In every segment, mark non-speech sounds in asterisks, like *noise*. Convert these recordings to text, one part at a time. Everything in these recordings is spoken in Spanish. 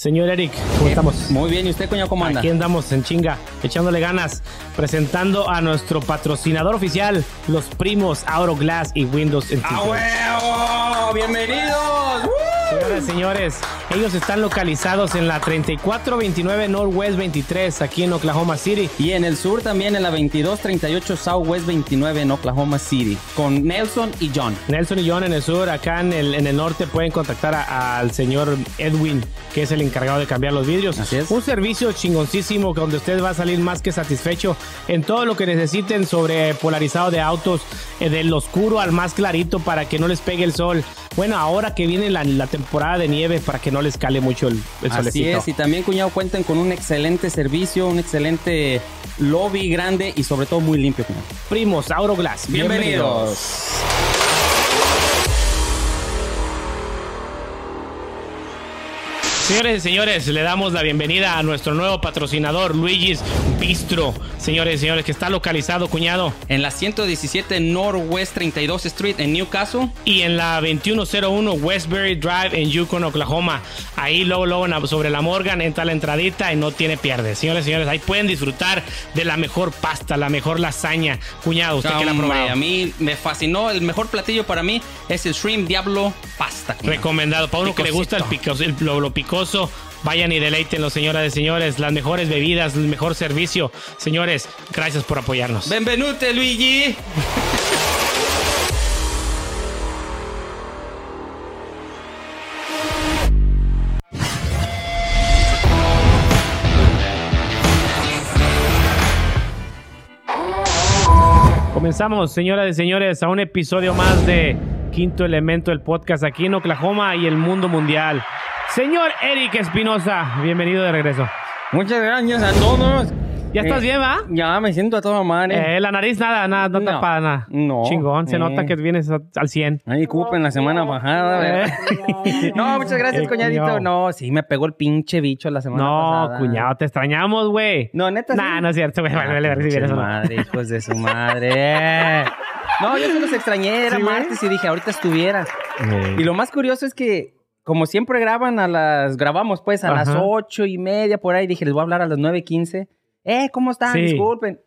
Señor Eric, ¿cómo estamos? Muy bien, ¿y usted, coño, cómo anda? Aquí andamos en chinga, echándole ganas, presentando a nuestro patrocinador oficial, los primos Glass y Windows en ¡Ah, huevo! ¡Bienvenidos! Señoras y señores, ellos están localizados en la 3429 Northwest 23, aquí en Oklahoma City. Y en el sur también en la 2238 Southwest 29 en Oklahoma City, con Nelson y John. Nelson y John en el sur, acá en el, en el norte pueden contactar al señor Edwin, que es el encargado de cambiar los vidrios. Así es. Un servicio chingoncísimo donde usted va a salir más que satisfecho en todo lo que necesiten sobre polarizado de autos, eh, del oscuro al más clarito para que no les pegue el sol. Bueno, ahora que viene la, la temporada de nieve para que no les cale mucho el, el Así solecito. es, y también, cuñado, cuentan con un excelente servicio, un excelente lobby grande y sobre todo muy limpio, cuñado. Primos, Auroglass. Bienvenidos. Señores y señores, le damos la bienvenida a nuestro nuevo patrocinador, Luigi's Bistro. Señores y señores, que está localizado, cuñado, En la 117 Northwest 32 Street en Newcastle. y en la 2101 Westbury Drive en Yukon, Oklahoma. Ahí luego, luego sobre la Morgan entra la entradita y no tiene pierde. Señores y señores, ahí pueden disfrutar de la mejor pasta, la mejor lasaña. Cuñado, usted que la probado. a mí me fascinó. El mejor platillo para mí es el Shrimp Diablo Pasta. cuñado. Recomendado. Para uno que le gusta el el- lo, lo picoso, vayan y deleítenlo, señoras y señores. Las mejores bebidas, el mejor servicio. Señores, gracias por apoyarnos. Benvenute, Luigi. Comenzamos, señoras y señores, a un episodio más de Quinto Elemento del podcast aquí en Oklahoma y el mundo mundial. Señor Eric Espinosa, bienvenido de regreso. Muchas gracias a todos. ¿Ya estás Eh, bien, va? Ya me siento a toda madre. Eh, la nariz nada, nada, no, No. tapada nada. No. Chingón, se Eh. nota que vienes a- al 100. Ahí cupen la semana bajada. ¿verdad? *laughs* No, muchas gracias, Eh, cuñadito. cuñado. No, sí, me pegó el pinche bicho la semana No, pasada. cuñado, te extrañamos, güey. No, neta. sí. Nah, no es cierto, güey. Vale, vale, si vienes no. madre, hijos de su madre. *laughs* No, yo sí los extrañé, era Sí, martes y dije, ahorita estuviera. Eh, Y lo más curioso es que, como siempre graban a las, grabamos pues a las Ajá. ocho y media por ahí, dije, les voy a hablar a las nueve quince. Eh, ¿cómo están? Sí. Disculpen.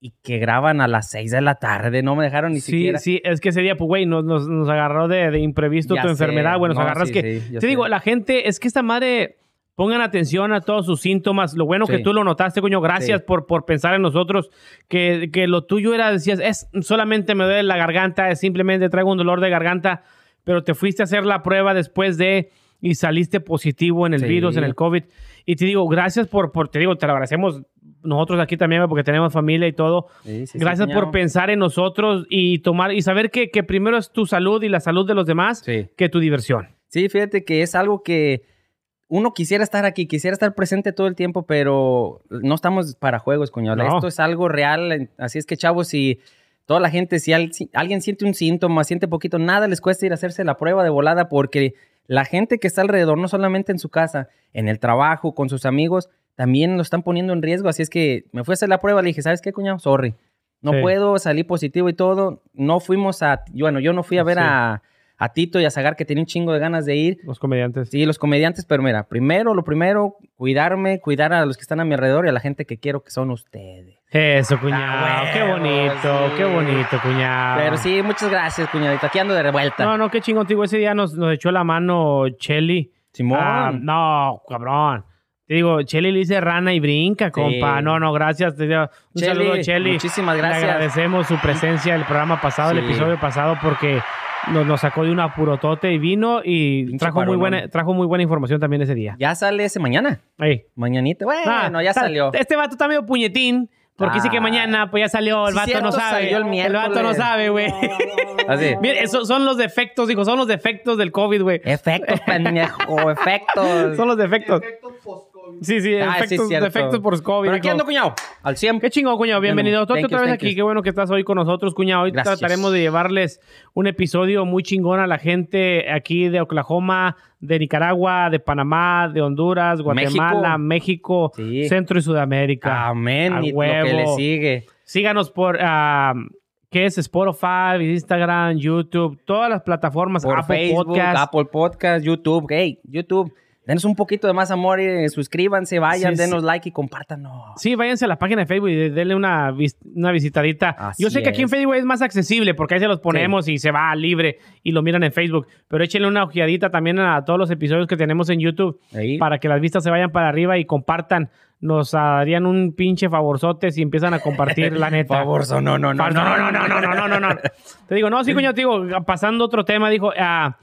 Y que graban a las seis de la tarde, no me dejaron ni Sí, siquiera. sí, es que ese día, pues, güey, nos, nos, nos agarró de, de imprevisto Ya tu sé. enfermedad. Bueno, nos No, agarras sí, que. sí, te sé. digo, la gente, es que esta madre. Pongan atención a todos sus síntomas. Lo bueno que Sí. tú lo notaste, coño. Gracias Sí. por, por pensar en nosotros. Que, que lo tuyo era, decías, es solamente me duele la garganta, es simplemente traigo un dolor de garganta. Pero te fuiste a hacer la prueba después de y saliste positivo en el Sí. virus, en el COVID. Y te digo, gracias por, por, te digo, te lo agradecemos nosotros aquí también, porque tenemos familia y todo. Sí, sí, Gracias por pensar en nosotros y tomar y saber que, que primero es tu salud y la salud de los demás que tu diversión. Sí, fíjate que es algo que uno quisiera estar aquí, quisiera estar presente todo el tiempo, pero no estamos para juegos, coño. No. Esto es algo real. Así es que, chavos, si toda la gente, si, al- si alguien siente un síntoma, siente poquito, nada les cuesta ir a hacerse la prueba de volada porque la gente que está alrededor, no solamente en su casa, en el trabajo, con sus amigos, también lo están poniendo en riesgo. Así es que me fui a hacer la prueba, le dije, ¿sabes qué, cuñado? Sorry. No Sí. puedo, salí positivo y todo. No fuimos a, bueno, yo no fui a ver Sí. a, a Tito y a Zagar, que tenía un chingo de ganas de ir. Los comediantes. Sí, los comediantes, pero mira, primero, lo primero, cuidarme, cuidar a los que están a mi alrededor y a la gente que quiero que son ustedes. Eso, cuñado. Ah, qué bonito, sí. qué bonito, cuñado. Pero sí, muchas gracias, cuñadito. Aquí ando de revuelta. No, no, qué chingón, contigo. Ese día nos, nos echó la mano Chelly. Simón. Ah, no, cabrón. Te digo, Chelly le dice rana y brinca, compa. No, no, gracias. Te digo, un Chely, saludo, Chelly. muchísimas Le gracias. agradecemos su presencia en el programa pasado, el episodio pasado, porque nos, nos sacó de un apurotote y vino y Pinche trajo muy, buena, trajo muy buena información también ese día. Ya sale ese mañana. Ahí. Mañanita. Bueno, Ah, ya salió. Este vato está medio puñetín. Porque dice que Ah. mañana, pues ya salió, el Sí, vato cierto, no sabe. salió el vato no sabe, güey. Así. Mira, esos son los defectos, digo, son los defectos del COVID, güey. Efectos, pendejo, efectos. *laughs* Son los defectos. Sí, sí, Ah, efectos, defectos por COVID. Pero aquí ando, cuñado. Al 100. Qué chingón, cuñado. Bienvenido. Bueno, otra vez aquí. you. Qué bueno que estás hoy con nosotros, cuñado. Hoy Gracias. trataremos de llevarles un episodio muy chingón a la gente aquí de Oklahoma, de Nicaragua, de Panamá, de Honduras, Guatemala, México, Sí. Centro y Sudamérica. Amén. A Y lo que le huevo. sigue. Síganos por, ¿qué es? Spotify, Instagram, YouTube, todas las plataformas, Por Apple Facebook, Podcast. Apple Podcast, YouTube. Hey, YouTube. Denos un poquito de más amor y suscríbanse, vayan, Sí, denos like y compartan. No. Sí, váyanse a la página de Facebook y denle una, vis- una visitadita. Así Yo sé que aquí en. Facebook es más accesible porque ahí se los ponemos y se va libre y lo miran en Facebook. Pero échenle una ojeadita también a todos los episodios que tenemos en YouTube Ahí. para que las vistas se vayan para arriba y compartan. Nos harían un pinche favorzote si empiezan a compartir, la *laughs* neta. Favorzo, no, no, no, no, no, no, no, no, no, no, no. Te digo, no, sí, coño, te digo, pasando otro tema, dijo, ah,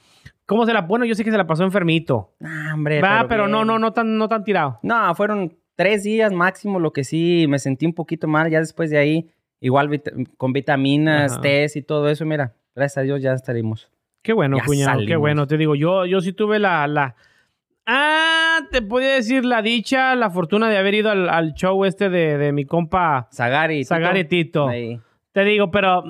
¿cómo se la, bueno, yo sé que se la pasó enfermito. Nah, hombre, Va, pero, no, no, no tan, no tan tirado. No, fueron tres días máximo, lo que sí me sentí un poquito mal. Ya después de ahí, igual vit- con vitaminas, Ajá. test y todo eso, mira, gracias a Dios ya estaremos. Qué bueno, Ya cuñado, qué bueno. Te digo, yo, yo sí tuve la, la. Ah, te podía decir la dicha, la fortuna de haber ido al, al show este de, de mi compa Zagari. Zagari Tito. Te digo, pero.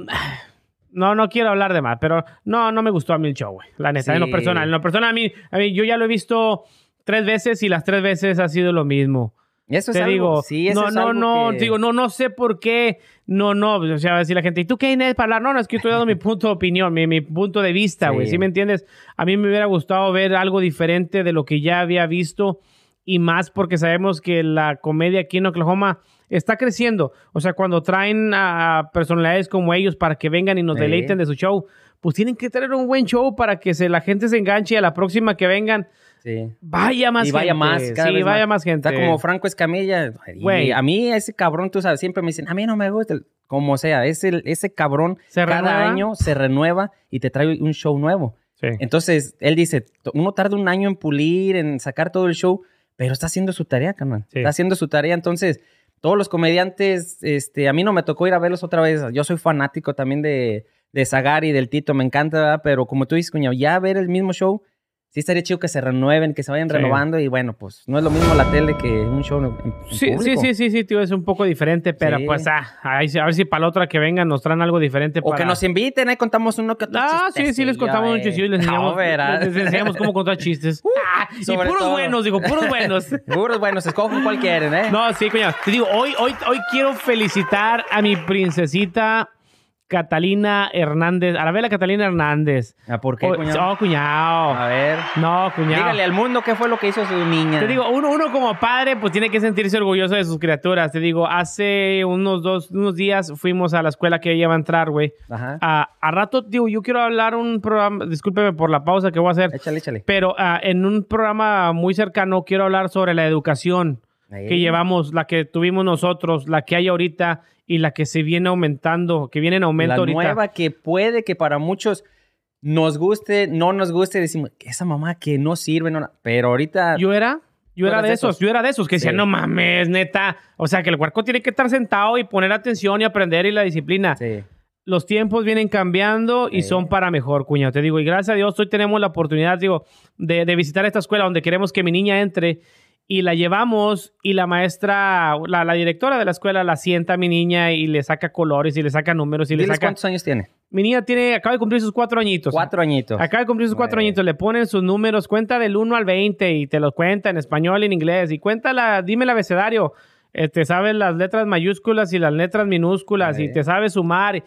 No, no quiero hablar de más, pero no, no me gustó a mí el show, güey. La neta, en lo personal. En lo personal, a mí, a mí, yo ya lo he visto tres veces y las tres veces ha sido lo mismo. Eso es te algo, digo, sí, eso no, es no, algo no, que- digo, no, no sé por qué, no, no, o sea, va a decir la gente, ¿y tú qué Inés para hablar? No, no, es que estoy dando mi *laughs* punto de opinión, mi, mi punto de vista, güey, Sí. ¿sí me entiendes? A mí me hubiera gustado ver algo diferente de lo que ya había visto y más porque sabemos que la comedia aquí en Oklahoma está creciendo, o sea, cuando traen a personalidades como ellos para que vengan y nos Sí. deleiten de su show, pues tienen que traer un buen show para que se, la gente se enganche y a la próxima que vengan, Sí. vaya más y vaya gente. más, cada sí, vez vaya más, gente. Está como Franco Escamilla. Güey. a mí ese cabrón, tú sabes, siempre me dicen, a mí no me gusta. el-". Como sea, ese, ese cabrón ¿Se cada renueva? año se renueva y te trae un show nuevo. Sí. Entonces, él dice, "To- uno tarda un año en pulir, en sacar todo el show, pero está haciendo su tarea, carnal. Sí. Está haciendo su tarea. Entonces, todos los comediantes, este, a mí no me tocó ir a verlos otra vez. Yo soy fanático también de, de Zagari y del Tito, me encanta, pero como tú dices, cuñado, ya ver el mismo show, sí estaría chido que se renueven, que se vayan Sí. renovando y bueno, pues no es lo mismo la tele que un show en, en Sí, sí, sí, sí, sí, tío, es un poco diferente, pero Sí. pues ah, a ver si para la otra que vengan nos traen algo diferente. O para... que nos inviten, ahí contamos uno que otro Ah, sí, sí, les contamos un chiste y les *laughs* enseñamos, No, les enseñamos cómo contar chistes. *laughs* Ah, y puros todo. buenos, digo, puros *laughs* buenos. Puros buenos, escogen cuál quieren, ¿eh? No, sí, coño. Te digo, hoy, hoy, hoy quiero felicitar a mi princesita Catalina Hernández, Arabela Catalina Hernández. Ah, ¿Por qué, Oh, cuñado? oh, cuñado. A ver. No, cuñado. Dígale al mundo qué fue lo que hizo su niña. Te digo, uno, uno como padre, pues tiene que sentirse orgulloso de sus criaturas. Te digo, hace unos dos, unos días fuimos a la escuela que ella va a entrar, güey. Ajá. A, a rato, digo, yo quiero hablar un programa, discúlpeme por la pausa que voy a hacer, Échale, échale. pero ah, en un programa muy cercano quiero hablar sobre la educación Ahí. que llevamos, la que tuvimos nosotros, la que hay ahorita y la que se viene aumentando, que viene en aumento La ahorita. nueva que puede que para muchos nos guste, no nos guste, decimos, esa mamá que no sirve, no, pero ahorita... Yo era, yo era de esos, esos. yo era de esos que decían, Sí. no mames, neta. O sea, que el cuerpo tiene que estar sentado y poner atención y aprender y la disciplina. Sí. Los tiempos vienen cambiando y son para mejor, cuñado. Te digo, y gracias a Dios hoy tenemos la oportunidad, digo, de, de visitar esta escuela donde queremos que mi niña entre y la llevamos y la maestra, la, la directora de la escuela la sienta a mi niña y le saca colores y le saca números y le saca... cuántos años tiene. Mi niña tiene, acaba de cumplir sus cuatro añitos. Cuatro añitos. Acaba de cumplir sus cuatro añitos, le ponen sus números, cuenta del 1 al 20 y te los cuenta en español y en inglés. Y cuenta la, dime el abecedario. Eh, te sabes las letras mayúsculas y las letras minúsculas y te sabes sumar.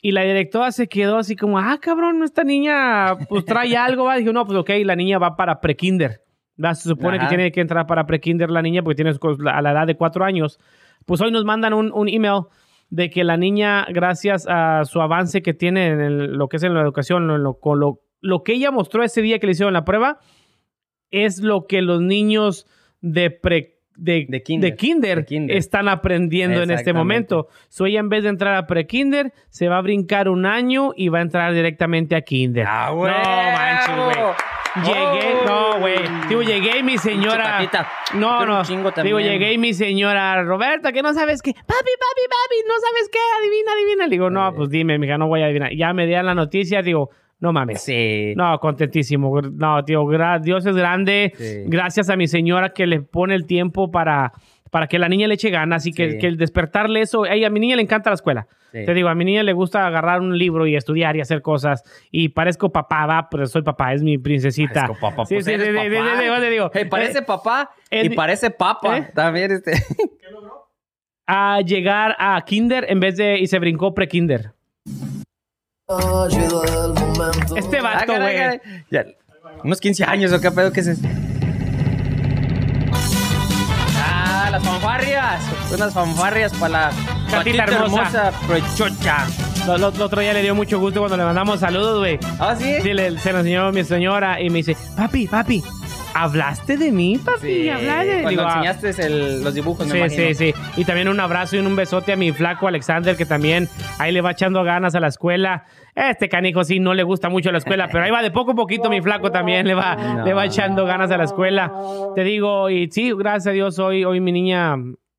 Y la directora se quedó así como, ah, cabrón, esta niña pues trae algo. ¿va? Dijo, no, pues ok, la niña va para prekinder. ¿Va? Se supone Ajá. que tiene que entrar para prekinder la niña porque tiene a la edad de cuatro años. Pues hoy nos mandan un, un email de que la niña, gracias a su avance que tiene en el- lo que es en la educación, lo, lo- con lo, lo que ella mostró ese día que le hicieron la prueba, es lo que los niños de pre de, De kinder. de kinder De kinder. están aprendiendo en este momento. So ella en vez de entrar a pre-kinder, se va a brincar un año y va a entrar directamente a kinder. ¡Ah, no güey! manches, güey. Llegué, no, güey. Digo, llegué y mi señora. No, no. Digo, llegué y mi señora Roberta, que no sabes qué. Papi, papi, papi, no sabes qué. Adivina, adivina. Le digo, no, pues dime, mija, no voy a adivinar. Ya me dieron la noticia, digo, no mames. Sí. No, contentísimo. No, tío, Dios es grande. Sí. Gracias a mi señora que le pone el tiempo para, para que la niña le eche ganas y que, Sí. que el despertarle eso. Ey, a mi niña le encanta la escuela. Te digo, a mi niña le gusta agarrar un libro y estudiar y hacer cosas. Y parezco papá, va, pero soy papá, es mi princesita. Parezco papá, sí, pues sí, eres de, papá. De, de, digo, hey, parece eh, papá y parece papa ¿eh? también. Este. *laughs* ¿Qué logró? A llegar a kinder en vez de... y se brincó pre-kinder. Este ah, vato, güey. Unos 15 años o qué pedo que es Ah, las fanfarrias. Unas fanfarrias para la... Gatita hermosa. Lo, lo- lo otro día le dio mucho gusto cuando le mandamos saludos, güey. ¿Ah, sí? Sí, le- se lo enseñó mi señora y me dice, papi, papi, ¿hablaste de mí, papi? Sí, ¿Hablaste? Cuando Digo, "Ah". enseñaste el- los dibujos, Sí, sí, sí. Y también un abrazo y un besote a mi flaco Alexander, que también ahí le va echando ganas a la escuela. Este canijo sí no le gusta mucho la escuela, pero ahí va de poco a poquito mi flaco también le va, No. le va echando ganas a la escuela. Te digo, y sí, gracias a Dios, hoy, hoy mi niña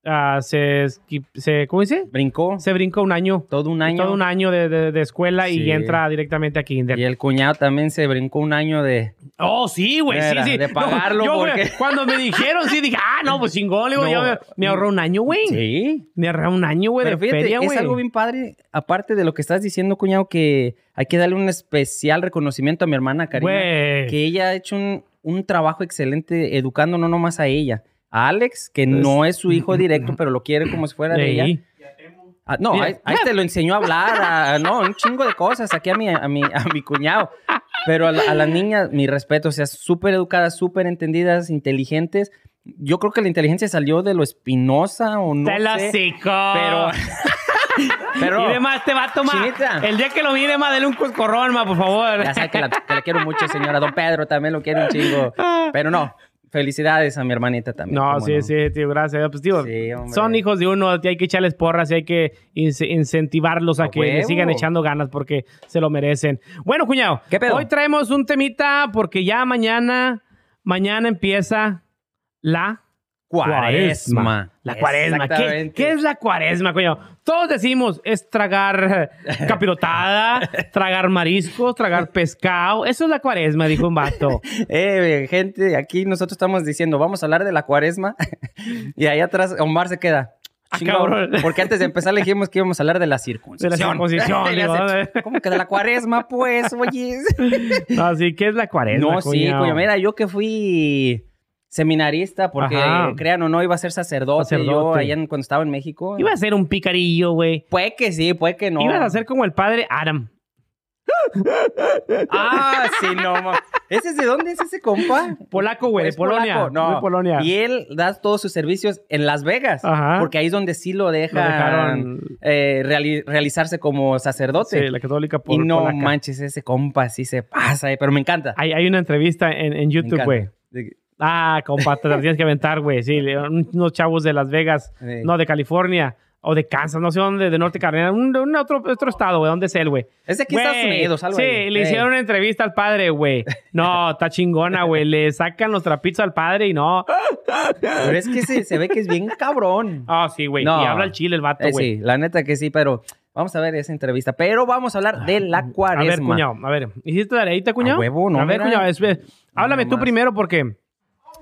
ah, se, se, ¿cómo dice? Brincó Se brincó un año. todo un año. Todo un año de, de- de escuela Sí. y entra directamente a kinder. Y el cuñado también se brincó un año de... Oh, sí, güey, sí, sí. de No, pagarlo, yo, güey, porque- *laughs* cuando me dijeron, sí, dije, ah, no, pues chingón, No. yo me, me ahorró un año, güey. Sí. Me ahorró un año, güey, de fíjate, feria, güey. es algo bien padre, aparte de lo que estás diciendo, cuñado, que hay que darle un especial reconocimiento a mi hermana Karina. Güey. Que ella ha hecho un, un trabajo excelente educando no nomás a ella, a Alex, que no es su hijo directo, pero lo quiere como si fuera de ella. Ah, no, Mira. ahí, ahí te lo enseñó a hablar, a- a- no, un chingo de cosas aquí a mi, a mi, a mi cuñado. Pero a la, a la niña, mi respeto, o sea, súper educadas, súper entendidas, inteligentes. Yo creo que la inteligencia salió de lo espinosa o no Te lo sé, pero... *laughs* pero Y demás te va a tomar. Chinita. El día que lo mire, más dale un coscorrón, ma, por favor. ya sabe que la, que la quiero mucho, señora. Don Pedro también lo quiere un chingo. *laughs* Pero no, felicidades a mi hermanita también. No, sí, no. sí, tío, gracias. Pues, tío, Sí, son hijos de uno, hay que echarles porras y hay que ince- incentivarlos a, A que le sigan echando ganas porque se lo merecen. Bueno, cuñado, ¿Qué pedo? hoy traemos un temita porque ya mañana, mañana empieza la Cuaresma. La cuaresma. ¿Qué, es la cuaresma, coño? Todos decimos es tragar *laughs* capirotada, tragar mariscos, tragar pescado. Eso es la cuaresma, dijo un vato. *laughs* Eh, gente, aquí nosotros estamos diciendo, vamos a hablar de la cuaresma. *laughs* y ahí atrás Omar se queda. Ah, porque antes de empezar le dijimos que íbamos a hablar de la De circuncisión. la circuncisión. ¿Cómo que de la cuaresma, pues? Oye. No, sí, ¿qué es la cuaresma? No, sí, coño. Mira, yo que fui seminarista, porque Ajá. crean o no, iba a ser sacerdote, yo Sacerdote. allá en- cuando estaba en México. Iba a ser un picarillo, güey. Puede que sí, puede que no. Ibas a ser como el padre Adam. *laughs* Ah, sí, no. ma- ¿Ese es de dónde es ese compa? Polaco, güey, de Polonia. polaco, No. De Polonia. Y él da todos sus servicios en Las Vegas. Ajá. Porque ahí es donde sí lo Lo dejan dejaron. eh, reali- realizarse como sacerdote. Sí, la católica y pol- no polaca. manches, ese compa sí se pasa, eh, pero me encanta. Hay, hay una entrevista en, en YouTube, güey. Ah, compa, te la tienes que aventar, güey. Sí, unos chavos de Las Vegas, Sí. no, de California, o de Kansas, no sé dónde, de Norte Carolina, un, un otro, otro estado, güey, ¿dónde es él, güey? Es de aquí en Estados Unidos, algo Sí, ahí. le hicieron una entrevista al padre, güey. No, está chingona, güey. Le sacan los trapitos al padre y no. Pero es que se, se ve que es bien cabrón. Ah, sí, güey. No. Y habla el chile el vato, Eh, güey. sí, la neta que sí, pero vamos a ver esa entrevista. Pero vamos a hablar de la cuaresma. A ver, cuñado, a ver. ¿Hiciste tareita, cuñado? A huevo, no, A ver, cuñado, háblame tú primero porque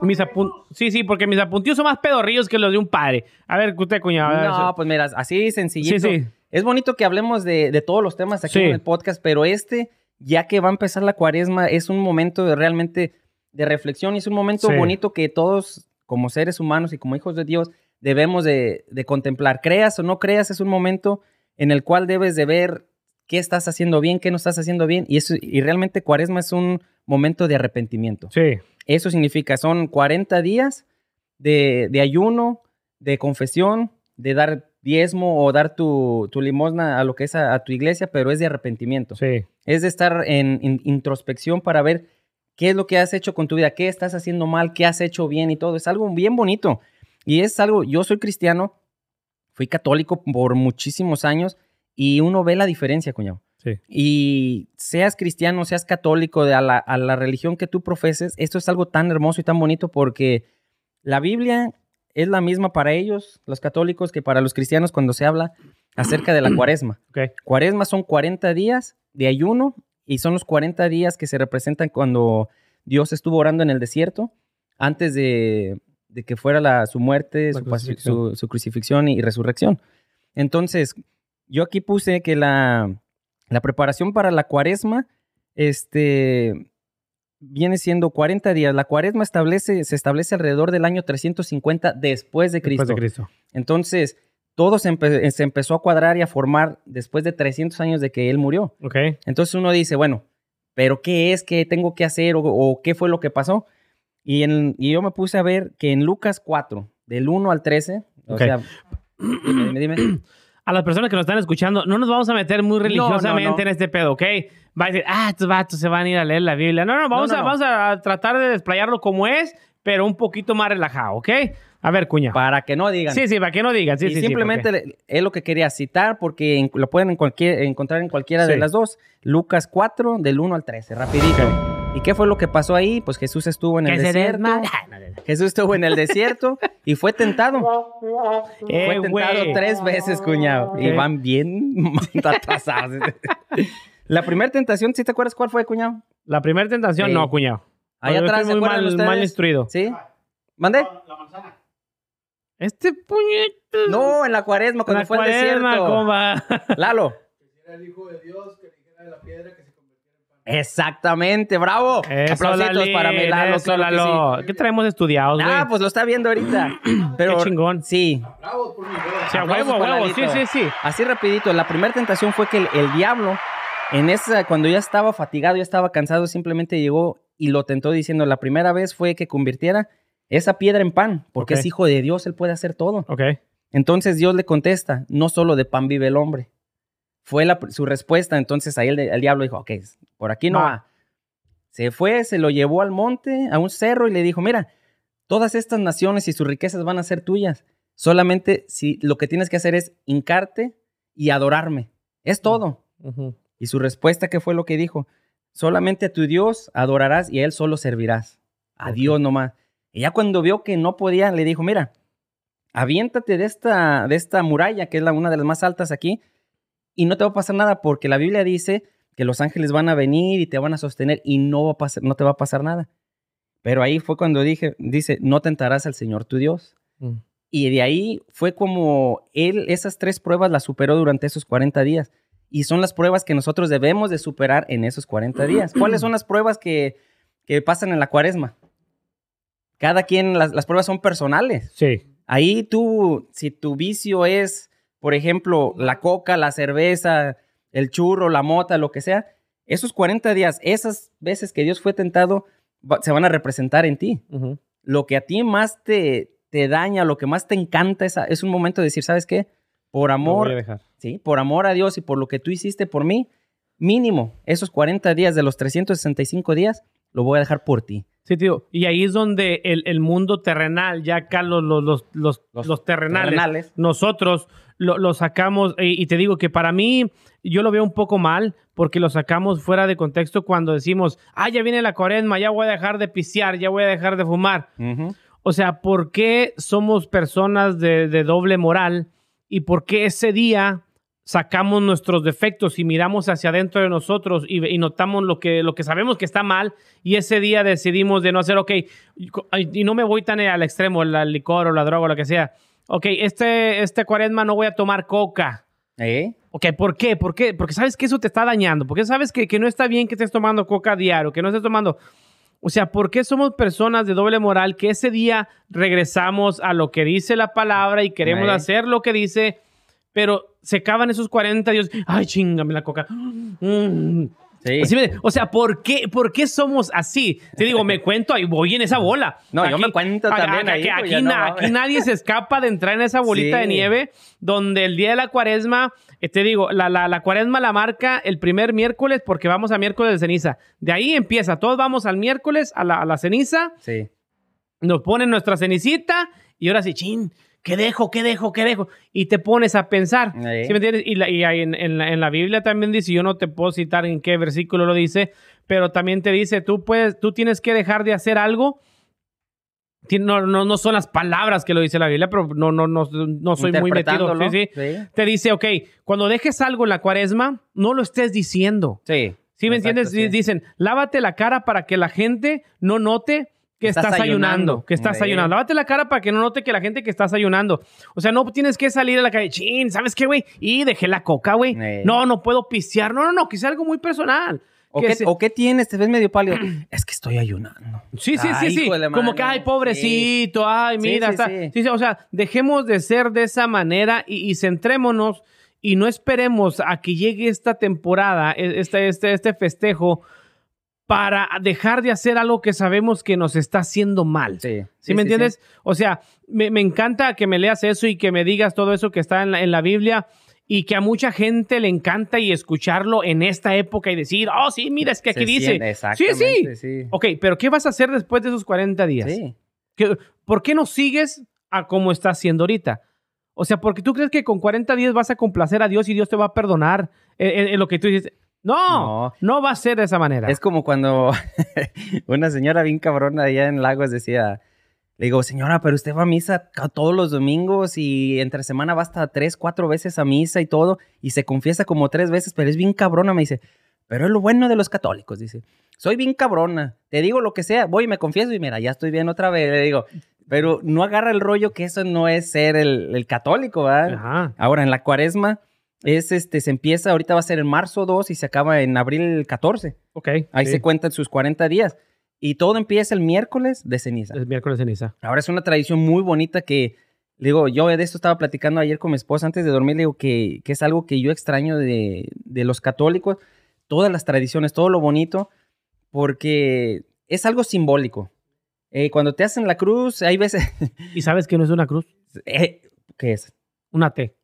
mis apun... Sí, sí, porque mis apuntillos son más pedorrillos que los de un padre. A ver, usted, cuñado. No, pues mira, así sencillito. Sí, sí. Es bonito que hablemos de, de todos los temas aquí Sí. en el podcast, pero este, ya que va a empezar la cuaresma, es un momento de realmente de reflexión y es un momento bonito que todos, como seres humanos y como hijos de Dios, debemos de, de contemplar. Creas o no creas, es un momento en el cual debes de ver qué estás haciendo bien, qué no estás haciendo bien. Y, eso, y realmente cuaresma es un momento de arrepentimiento. Sí. Eso significa, son 40 días de, de ayuno, de confesión, de dar diezmo o dar tu, tu limosna a lo que es a, a tu iglesia, pero es de arrepentimiento. Sí. Es de estar en, in- introspección para ver qué es lo que has hecho con tu vida, qué estás haciendo mal, qué has hecho bien y todo. Es algo bien bonito. Y es algo, yo soy cristiano, fui católico por muchísimos años y uno ve la diferencia, cuñado. Sí. Y seas cristiano, seas católico, de a, la, a la religión que tú profeses, esto es algo tan hermoso y tan bonito porque la Biblia es la misma para ellos, los católicos, que para los cristianos cuando se habla acerca de la *clears throat* cuaresma. Cuaresma son 40 días de ayuno y son los 40 días que se representan cuando Dios estuvo orando en el desierto antes de, de que fuera la, su muerte, La su, pas- crucifixión. su- su crucifixión y resurrección. Entonces, yo aquí puse que la, la preparación para la cuaresma este, viene siendo 40 días. La cuaresma establece, se establece alrededor del año 350 después de Cristo. Después de Cristo. Entonces, todo se, empe- se empezó a cuadrar y a formar después de 300 años de que él murió. Entonces uno dice, bueno, ¿pero qué es? ¿Qué tengo que hacer? ¿O, o qué fue lo que pasó? Y, en- y yo me puse a ver que en Lucas 4, del 1 al 13. O Ok. sea, dime, dime. A las personas que nos están escuchando, no nos vamos a meter muy religiosamente no. en este pedo, ¿ok? Va a decir, ah, estos vatos se van a ir a leer la Biblia. No, no, vamos, a, vamos a tratar de desplayarlo como es, pero un poquito más relajado, ¿ok? A ver, cuña. Para que no digan. Sí, sí, para que no digan. Sí, y sí, simplemente es lo que quería citar porque en- lo pueden en cualquier, encontrar en cualquiera de las dos. Lucas 4, del 1 al 13, rapidito. ¿Y qué fue lo que pasó ahí? Pues Jesús estuvo en el Que desierto. *laughs* Jesús estuvo en el desierto y fue tentado. *laughs* Eh, fue tentado güey. tres veces, cuñado. Y van bien *laughs* atrasados. La primera tentación, ¿sí te acuerdas cuál fue, cuñado? La primera tentación, Sí. no, cuñado. Ahí Yo atrás, estoy ¿se muy acuerdan mal, ustedes? mal instruido. ¿Sí? ¿Mande? Este puñete. No, en la cuaresma, cuando La fue cuaresma, desierto. ¿cómo va? Lalo. Exactamente, bravo. Eso, Aplausitos Lalín, para mi Lalo, eso, claro que sí. ¿Qué traemos estudiados, güey? Ah, pues lo está viendo ahorita. *clears throat* Pero, Qué chingón. Sí. Sí, a aplausos huevo, a para huevo. Sí, sí, sí. Así rapidito, la primera tentación fue que el, el diablo, en esa, cuando ya estaba fatigado, ya estaba cansado, simplemente llegó y lo tentó diciendo, la primera vez fue que convirtiera esa piedra en pan, porque es hijo de Dios, él puede hacer todo. Ok. Entonces Dios le contesta, no solo de pan vive el hombre. Fue la- su respuesta, entonces ahí el, el diablo dijo, ok, por aquí no va. Se fue, se lo llevó al monte, a un cerro y le dijo, mira, todas estas naciones y sus riquezas van a ser tuyas. Solamente si lo que tienes que hacer es hincarte y adorarme. Es todo. Y su respuesta, ¿qué fue lo que dijo? Solamente a tu Dios adorarás y a Él solo servirás. A Ok. Dios nomás. Y ya cuando vio que no podía, le dijo, mira, aviéntate de esta, de esta muralla, que es la, una de las más altas aquí, y no te va a pasar nada, porque la Biblia dice que los ángeles van a venir y te van a sostener y no, va a pasar, no te va a pasar nada. Pero ahí fue cuando dije, dice, no tentarás al Señor tu Dios. Mm. Y de ahí fue como él esas tres pruebas las superó durante esos 40 días. Y son las pruebas que nosotros debemos de superar en esos 40 días. ¿Cuáles son las pruebas que, que pasan en la cuaresma? Cada quien, las, las pruebas son personales. Sí. Ahí tú, si tu vicio es, por ejemplo, la coca, la cerveza, el churro, la mota, lo que sea, esos 40 días, esas veces que Dios fue tentado, va- se van a representar en ti Ujú. lo que a ti más te, te daña, lo que más te encanta es, es un momento de decir, ¿sabes qué? Por amor, sí, por amor a Dios y por lo que tú hiciste por mí, mínimo esos 40 días de los 365 días, lo voy a dejar por ti. Sí, tío. Y ahí es donde el, el mundo terrenal, ya acá los, los, los, los, Los los terrenales, terrenales. nosotros lo, lo sacamos, y, y te digo que para mí, yo lo veo un poco mal, porque lo sacamos fuera de contexto cuando decimos, ah, ya viene la cuaresma, ya voy a dejar de pistear, ya voy a dejar de fumar. O sea, ¿por qué somos personas de, de doble moral? ¿Y por qué ese día sacamos nuestros defectos y miramos hacia adentro de nosotros y, y notamos lo que, lo que sabemos que está mal y ese día decidimos de no hacer, ok, y, no me voy tan al extremo, el licor o la droga o lo que sea. Ok, este, este cuaresma no voy a tomar coca. ¿Eh? Ok, ¿por qué? ¿Por qué? Porque sabes que eso te está dañando, porque sabes que, que no está bien que estés tomando coca a diario, que no estés tomando... O sea, ¿por qué somos personas de doble moral que ese día regresamos a lo que dice la palabra y queremos Eh. hacer lo que dice, pero se acaban esos 40 días, ay, chingame la coca. Mm. Sí. Así me- o sea, ¿por qué, ¿por qué somos así? Te digo, me cuento, ahí voy en esa bola. No, yo me cuento también ahí, Aquí, pues, aquí no aquí nadie se escapa de entrar en esa bolita de nieve donde el día de la cuaresma, eh, te digo, la, la, la cuaresma la marca el primer miércoles porque vamos a miércoles de ceniza. De ahí empieza, todos vamos al miércoles a la, a la ceniza, Sí. nos ponen nuestra cenicita y ahora sí, chin, ¿qué dejo? ¿Qué dejo? ¿Qué dejo? Y te pones a pensar. ¿Sí me entiendes? Y, la- y ahí en, en la, en la Biblia también dice, yo no te puedo citar en qué versículo lo dice, pero también te dice, tú puedes, tú tienes que dejar de hacer algo. No, no, no son las palabras que lo dice la Biblia, pero no, no, no, no soy muy metido. Sí, sí. Te dice, ok, cuando dejes algo en la cuaresma, no lo estés diciendo. Sí. ¿Sí me Exacto, entiendes? Dicen, lávate la cara para que la gente no note que estás, Estás ayunando, ayunando. que estás ayunando. Lávate la cara para que no note que la gente que estás ayunando. O sea, no tienes que salir a la calle, chin, ¿sabes qué, güey? Y dejé la coca, güey. Eh. No, no puedo pistear. No, no, no, que sea algo muy personal. ¿O Que qué, se- o qué tienes? ¿Te ves medio pálido? *clears throat* es que estoy ayunando. Sí, sí, Ay, sí, sí. Como que, ay, pobrecito, ay, mira, sí, está- sí. sí, sí, o sea, dejemos de ser de esa manera y, y centrémonos y no esperemos a que llegue esta temporada, este, este, este festejo, para dejar de hacer algo que sabemos que nos está haciendo mal. Sí. ¿Sí, me entiendes? O sea, me, me encanta que me leas eso y que me digas todo eso que está en la, en la Biblia y que a mucha gente le encanta y escucharlo en esta época y decir, oh, sí, mira, es que aquí Se dice. siente- Sí, sí. exactamente, sí. Ok, pero ¿qué vas a hacer después de esos 40 días? Sí. ¿Qué- ¿Por qué no sigues a como estás haciendo ahorita? O sea, porque tú crees que con 40 días vas a complacer a Dios y Dios te va a perdonar eh, eh, eh, lo que tú dices. No, no, No. va a ser de esa manera. Es como cuando *laughs* una señora bien cabrona allá en Lagos decía, le digo, señora, pero usted va a misa todos los domingos y entre semana va hasta tres, cuatro veces a misa y todo, y se confiesa como tres veces, pero es bien cabrona, me dice. Pero es lo bueno de los católicos, dice. Soy bien cabrona, te digo lo que sea, voy y me confieso y mira, ya estoy bien otra vez, le digo. Pero no agarra el rollo que eso no es ser el, el católico, ¿verdad? Ajá. Ahora, en la cuaresma, es este, se empieza, ahorita va a ser en marzo 2 y se acaba en abril 14. Ok. Ahí sí. se cuentan sus 40 días. Y todo empieza el miércoles de ceniza. Es miércoles de ceniza. Ahora es una tradición muy bonita que, digo, yo de esto estaba platicando ayer con mi esposa antes de dormir, le digo que, que es algo que yo extraño de, de los católicos, todas las tradiciones, todo lo bonito, porque es algo simbólico. Eh, cuando te hacen la cruz, hay veces... ¿Y sabes que no es una cruz? *laughs* eh, ¿Qué es? Una T.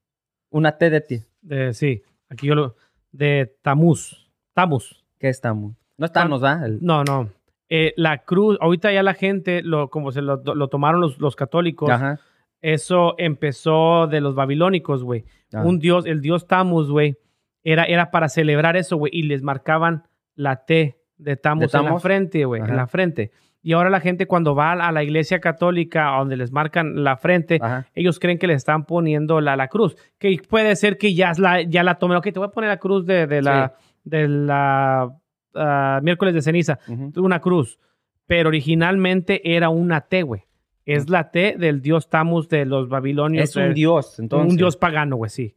Una T de ti. De, sí, aquí yo lo... De Tamuz. Tamuz. ¿Qué estamos? No estamos, ¿verdad? El- No, no. Eh, la cruz, ahorita ya la gente, lo, como se lo, lo tomaron los, los católicos, Ajá. eso empezó de los babilónicos, güey. Ah. Un dios, el dios Tamuz, güey, era, era para celebrar eso, güey, y les marcaban la T de Tamuz, ¿De en la Tamuz? frente, güey, en la frente. Y ahora la gente cuando va a la iglesia católica, donde les marcan la frente, Ajá. ellos creen que le están poniendo la, la cruz. Que puede ser que ya la, ya la tomen. Ok, te voy a poner la cruz de, de la, de la ah, miércoles de ceniza. Una cruz. Pero originalmente era una T, güey. Es la T del dios Tamus de los babilonios. Es un dios, entonces. un dios pagano, güey, sí.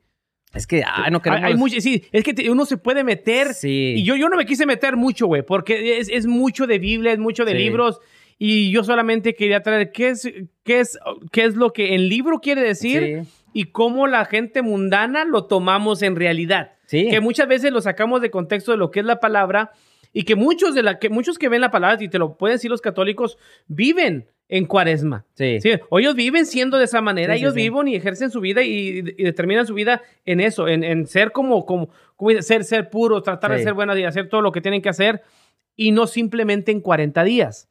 Es que, ay, no Hay, queremos... hay mucho- sí, es que te- uno se puede meter. Sí. Y yo, yo no me quise meter mucho, güey, porque es, es mucho de Biblia, es mucho de Sí. libros. Y yo solamente quería traer qué es, qué es, qué es lo que el libro quiere decir Sí. y cómo la gente mundana lo tomamos en realidad. Sí. Que muchas veces lo sacamos de contexto de lo que es la palabra y que muchos de la que muchos que ven la palabra y te lo pueden decir los católicos viven en Cuaresma. Sí. Sí, o ellos viven siendo de esa manera, Sí, ellos sí. viven y ejercen su vida y, y determinan su vida en eso, en, en ser como, como, como ser, ser puros, tratar de ser buenos y hacer todo lo que tienen que hacer y no simplemente en 40 días.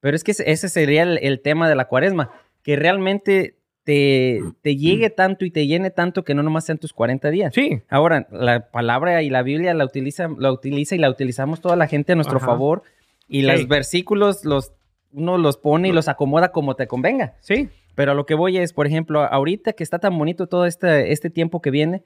Pero es que ese- ese sería el, el tema de la cuaresma, que realmente te, te llegue tanto y te llene tanto que no nomás sean tus 40 días. Sí, Ahora, la palabra y la Biblia la utiliza, la utiliza y la utilizamos toda la gente a nuestro Ajá. favor. Y Sí. los versículos los, uno los pone y los acomoda como te convenga. sí. Pero a lo que voy es, por ejemplo, ahorita que está tan bonito todo este, este tiempo que viene,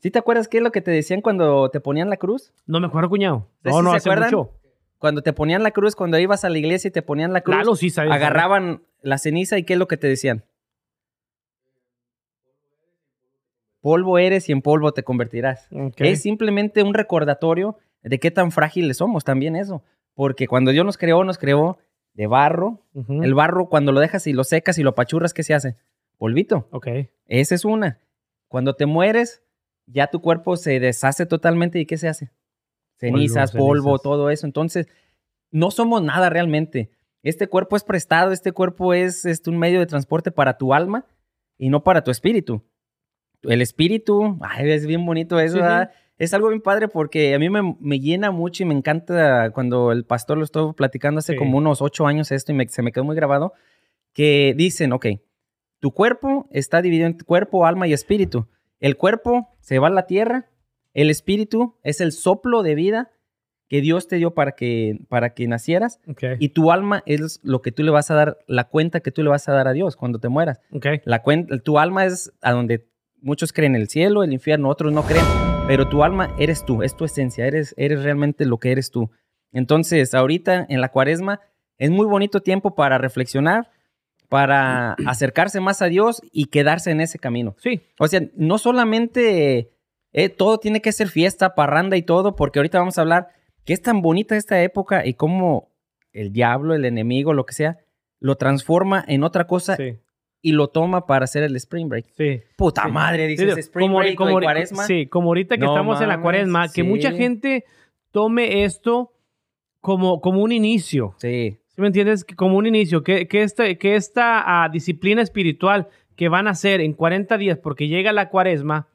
¿sí te acuerdas qué es lo que te decían cuando te ponían la cruz? No me acuerdo, cuñado. ¿Sí No, no, se hace acuerdan? mucho. Cuando te ponían la cruz, cuando ibas a la iglesia y te ponían la cruz, Claro, sí, sabes. agarraban la ceniza y ¿qué es lo que te decían? Polvo eres y en polvo te convertirás. Ok. Es simplemente un recordatorio de qué tan frágiles somos también eso. Porque cuando Dios nos creó, nos creó de barro. El barro, cuando lo dejas y lo secas y lo apachurras, ¿qué se hace? Polvito. Ok. Esa es una. Cuando te mueres, ya tu cuerpo se deshace totalmente y ¿qué se hace? Cenizas, Polvo, polvo, cenizas. todo eso. Entonces, no somos nada realmente. Este cuerpo es prestado, este cuerpo es, este, un medio de transporte para tu alma y no para tu espíritu. El espíritu, ay, es bien bonito eso, Sí, sí. ¿verdad? Es algo bien padre porque a mí me, me llena mucho y me encanta cuando el pastor lo estuvo platicando hace Sí. como unos ocho años esto y me- se me quedó muy grabado, que dicen, ok, tu cuerpo está dividido en cuerpo, alma y espíritu. El cuerpo se va a la tierra, el espíritu es el soplo de vida que Dios te dio para que, para que nacieras y tu alma es lo que tú le vas a dar, la cuenta que tú le vas a dar a Dios cuando te mueras. Ok. La cuenta, tu alma es a donde muchos creen el cielo, el infierno, otros no creen, pero tu alma eres tú, es tu esencia, eres, eres realmente lo que eres tú. Entonces, ahorita en la cuaresma es muy bonito tiempo para reflexionar, para *clears throat* acercarse más a Dios y quedarse en ese camino. Sí. O sea, no solamente eh, todo tiene que ser fiesta, parranda y todo, porque ahorita vamos a hablar que es tan bonita esta época y cómo el diablo, el enemigo, lo que sea, lo transforma en otra cosa Sí. Y lo toma para hacer el spring break. Sí. Puta Sí. madre, dices Sí, spring como- break como o ahorita- cuaresma. Sí, como ahorita que No estamos en la mames, cuaresma, que mucha gente tome esto como, como un inicio. Sí. ¿Sí me entiendes? Como un inicio, que, que, este, que esta ah, disciplina espiritual que van a hacer en 40 días, porque llega la cuaresma,